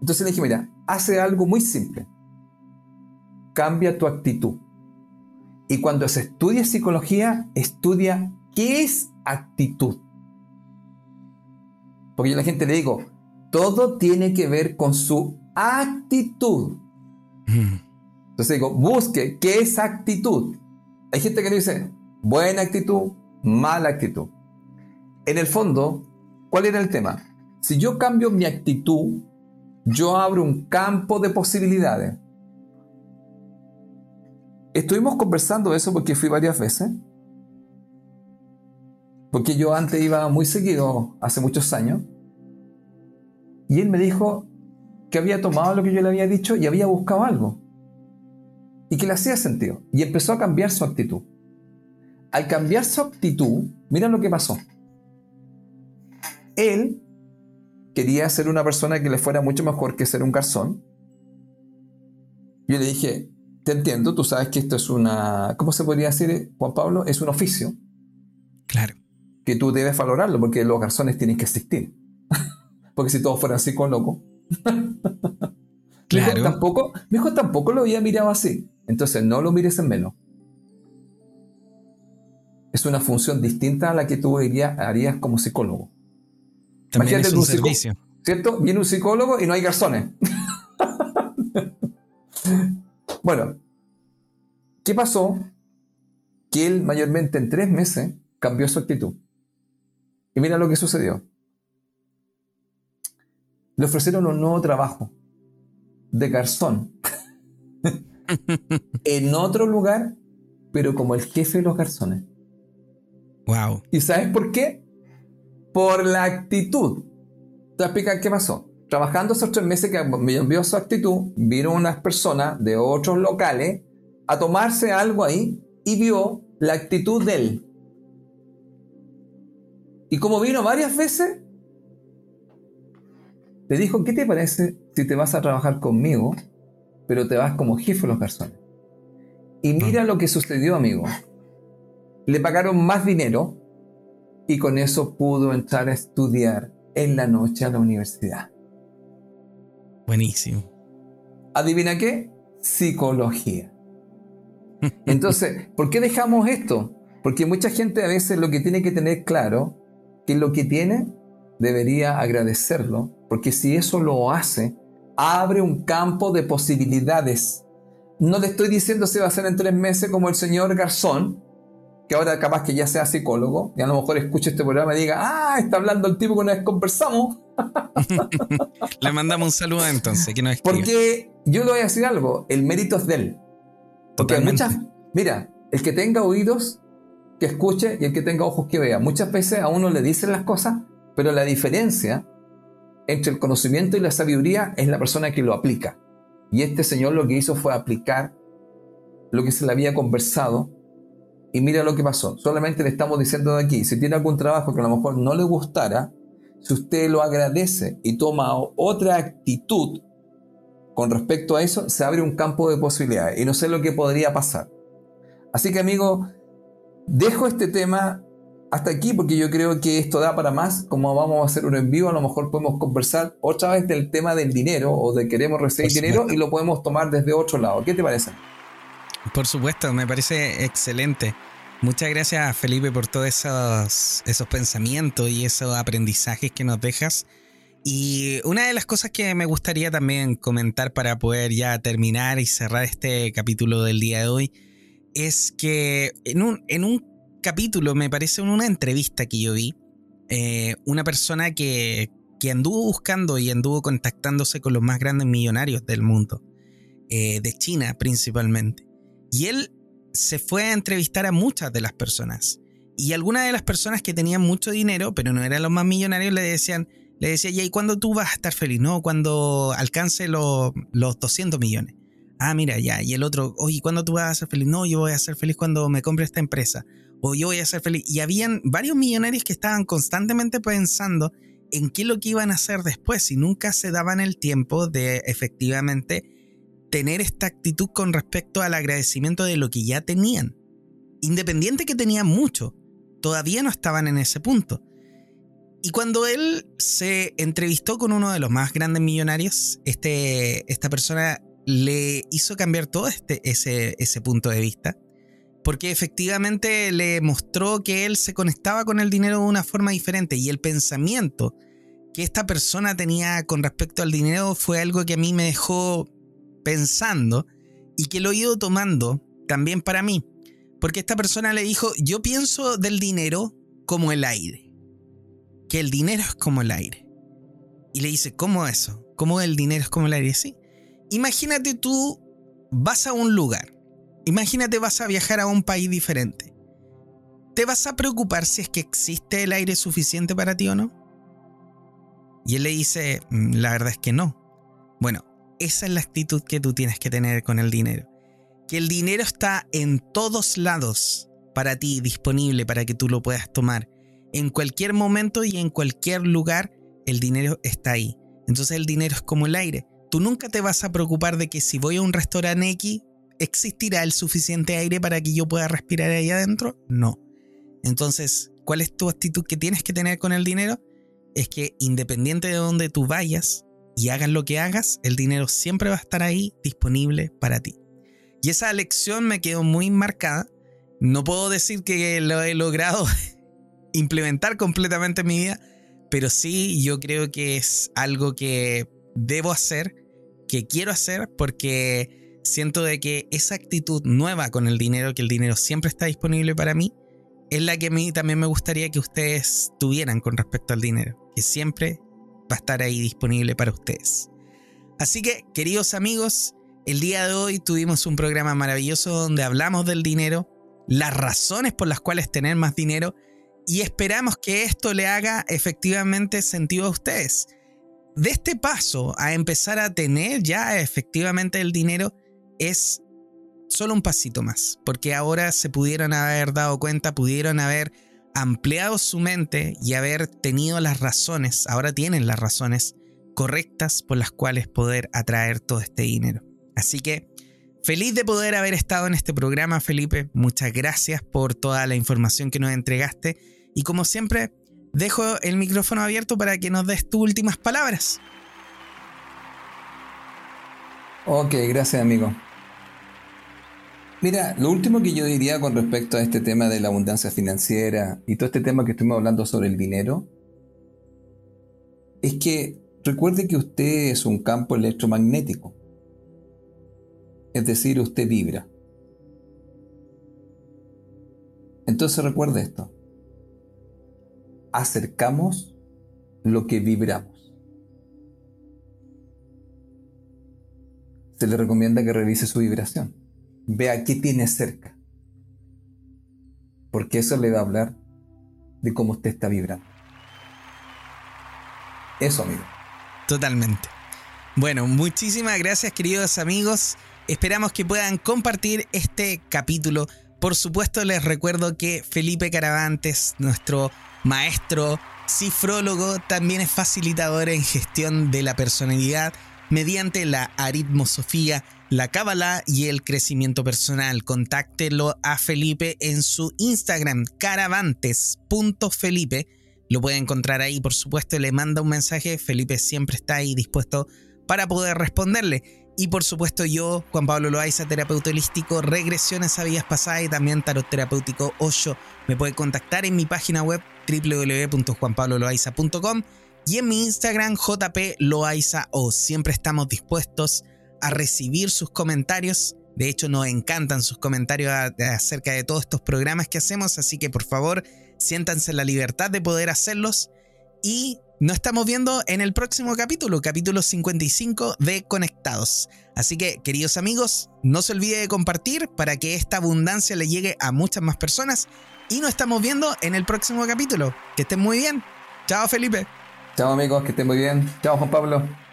Entonces le dije, mira, hace algo muy simple cambia tu actitud. Y cuando se estudia psicología, estudia qué es actitud. Porque yo a la gente le digo, todo tiene que ver con su actitud. Entonces digo, busque qué es actitud. Hay gente que dice, buena actitud, mala actitud. En el fondo, ¿cuál era el tema? Si yo cambio mi actitud, yo abro un campo de posibilidades. Estuvimos conversando eso porque fui varias veces. Porque yo antes iba muy seguido, hace muchos años. Y él me dijo que había tomado lo que yo le había dicho y había buscado algo. Y que le hacía sentido. Y empezó a cambiar su actitud. Al cambiar su actitud, mira lo que pasó. Él quería ser una persona que le fuera mucho mejor que ser un garzón. Yo le dije, te entiendo, tú sabes que esto es una, ¿cómo se podría decir, Juan Pablo? Es un oficio. Claro. Que tú debes valorarlo porque los garzones tienen que existir. [laughs] porque si todos fueran loco. [laughs] claro. tampoco, mi hijo tampoco lo había mirado así. Entonces no lo mires en menos. Es una función distinta a la que tú harías como psicólogo. También es un, servicio. ¿Cierto? Viene un psicólogo y no hay garzones. [laughs] Bueno, ¿qué pasó? Que él mayormente en tres meses cambió su actitud. Y mira lo que sucedió. Le ofrecieron un nuevo trabajo de garzón [laughs] en otro lugar, pero como el jefe de los garzones. Wow. ¿Y sabes por qué? Por la actitud. Te explicar qué pasó trabajando esos tres meses que me envió su actitud, vino unas personas de otros locales a tomarse algo ahí y vio la actitud de él. Y como vino varias veces, le dijo, ¿qué te parece si te vas a trabajar conmigo, pero te vas como jefe de los garzones? Y mira ah. lo que sucedió, amigo. Le pagaron más dinero y con eso pudo entrar a estudiar en la noche a la universidad. Buenísimo. ¿Adivina qué? Psicología. Entonces, ¿por qué dejamos esto? Porque mucha gente a veces lo que tiene que tener claro, que lo que tiene debería agradecerlo, porque si eso lo hace, abre un campo de posibilidades. No le estoy diciendo si va a ser en tres meses como el señor Garzón, que ahora capaz que ya sea psicólogo, y a lo mejor escuche este programa y diga, ah, está hablando el tipo que una vez conversamos. [laughs] Le mandamos un saludo entonces, que no Porque yo le voy a decir algo, el mérito es de él. Porque hay muchas, mira, el que tenga oídos, que escuche, y el que tenga ojos, que vea. Muchas veces a uno le dicen las cosas, pero la diferencia entre el conocimiento y la sabiduría es la persona que lo aplica. Y este señor lo que hizo fue aplicar lo que se le había conversado y mira lo que pasó. Solamente le estamos diciendo de aquí, si tiene algún trabajo que a lo mejor no le gustara, si usted lo agradece y toma otra actitud con respecto a eso, se abre un campo de posibilidades. Y no sé lo que podría pasar. Así que amigo, dejo este tema hasta aquí porque yo creo que esto da para más. Como vamos a hacer un en vivo, a lo mejor podemos conversar otra vez del tema del dinero o de queremos recibir dinero y lo podemos tomar desde otro lado. ¿Qué te parece? Por supuesto, me parece excelente. Muchas gracias Felipe por todos esos, esos pensamientos y esos aprendizajes que nos dejas. Y una de las cosas que me gustaría también comentar para poder ya terminar y cerrar este capítulo del día de hoy es que en un, en un capítulo, me parece en una entrevista que yo vi, eh, una persona que, que, anduvo buscando y anduvo contactándose con los más grandes millonarios del mundo, eh, de China principalmente. Y él se fue a entrevistar a muchas de las personas. Y algunas de las personas que tenían mucho dinero, pero no eran los más millonarios, le decían, le decía, ¿y cuándo tú vas a estar feliz? No, cuando alcance los 200 millones. Ah, mira, ya. Y el otro, oye, ¿cuándo tú vas a ser feliz? No, yo voy a ser feliz cuando me compre esta empresa. O yo voy a ser feliz. Y habían varios millonarios que estaban constantemente pensando en qué es lo que iban a hacer después y nunca se daban el tiempo de efectivamente tener esta actitud con respecto al agradecimiento de lo que ya tenían. Independiente que tenían mucho, todavía no estaban en ese punto. Y cuando él se entrevistó con uno de los más grandes millonarios, este, esta persona le hizo cambiar todo este, ese, ese punto de vista, porque efectivamente le mostró que él se conectaba con el dinero de una forma diferente y el pensamiento que esta persona tenía con respecto al dinero fue algo que a mí me dejó pensando y que lo he ido tomando también para mí, porque esta persona le dijo, yo pienso del dinero como el aire que el dinero es como el aire. Y le dice, ¿cómo eso? ¿Cómo el dinero es como el aire? Sí. Imagínate tú vas a un lugar. Imagínate vas a viajar a un país diferente. ¿Te vas a preocupar si es que existe el aire suficiente para ti o no? Y él le dice, mm, la verdad es que no. Bueno, esa es la actitud que tú tienes que tener con el dinero. Que el dinero está en todos lados para ti, disponible para que tú lo puedas tomar en cualquier momento y en cualquier lugar, el dinero está ahí. Entonces el dinero es como el aire. Tú nunca te vas a preocupar de que si voy a un restaurante X, ¿existirá el suficiente aire para que yo pueda respirar ahí adentro? No. Entonces, ¿cuál es tu actitud que tienes que tener con el dinero? Es que independiente de donde tú vayas y hagas lo que hagas, el dinero siempre va a estar ahí disponible para ti. Y esa lección me quedó muy marcada. No puedo decir que lo he logrado [laughs] implementar completamente en mi vida, pero sí yo creo que es algo que debo hacer, que quiero hacer, porque siento de que esa actitud nueva con el dinero, que el dinero siempre está disponible para mí, es la que a mí también me gustaría que ustedes tuvieran con respecto al dinero, que siempre va a estar ahí disponible para ustedes. Así que, queridos amigos, el día de hoy tuvimos un programa maravilloso donde hablamos del dinero, las razones por las cuales tener más dinero y esperamos que esto le haga efectivamente sentido a ustedes. De este paso a empezar a tener ya efectivamente el dinero es solo un pasito más, porque ahora se pudieron haber dado cuenta, pudieron haber ampliado su mente y haber tenido las razones, ahora tienen las razones correctas por las cuales poder atraer todo este dinero. Así que feliz de poder haber estado en este programa, Felipe. Muchas gracias por toda la información que nos entregaste y como siempre, dejo el micrófono abierto para que nos des tus últimas palabras. Ok, gracias amigo. Mira, lo último que yo diría con respecto a este tema de la abundancia financiera y todo este tema que estuvimos hablando sobre el dinero, es que recuerde que usted es un campo electromagnético. Es decir, usted vibra. Entonces recuerde esto acercamos lo que vibramos. Se le recomienda que revise su vibración. Vea qué tiene cerca. Porque eso le va a hablar de cómo usted está vibrando. Eso, amigo. Totalmente. Bueno, muchísimas gracias, queridos amigos. Esperamos que puedan compartir este capítulo. Por supuesto, les recuerdo que Felipe Caravantes, nuestro maestro, cifrólogo, también es facilitador en gestión de la personalidad mediante la aritmosofía, la cábala y el crecimiento personal. Contáctelo a Felipe en su Instagram, caravantes.felipe. Lo puede encontrar ahí, por supuesto, le manda un mensaje. Felipe siempre está ahí dispuesto para poder responderle. Y por supuesto yo, Juan Pablo Loaiza, terapeuta holístico, regresiones a vidas pasadas y también tarot terapéutico 8. Me puede contactar en mi página web www.juanpabloloaiza.com y en mi Instagram jploaiza o. Siempre estamos dispuestos a recibir sus comentarios. De hecho, nos encantan sus comentarios acerca de todos estos programas que hacemos, así que por favor, siéntanse la libertad de poder hacerlos y nos estamos viendo en el próximo capítulo, capítulo 55 de Conectados. Así que, queridos amigos, no se olvide de compartir para que esta abundancia le llegue a muchas más personas. Y nos estamos viendo en el próximo capítulo. Que estén muy bien. Chao, Felipe. Chao, amigos, que estén muy bien. Chao, Juan Pablo.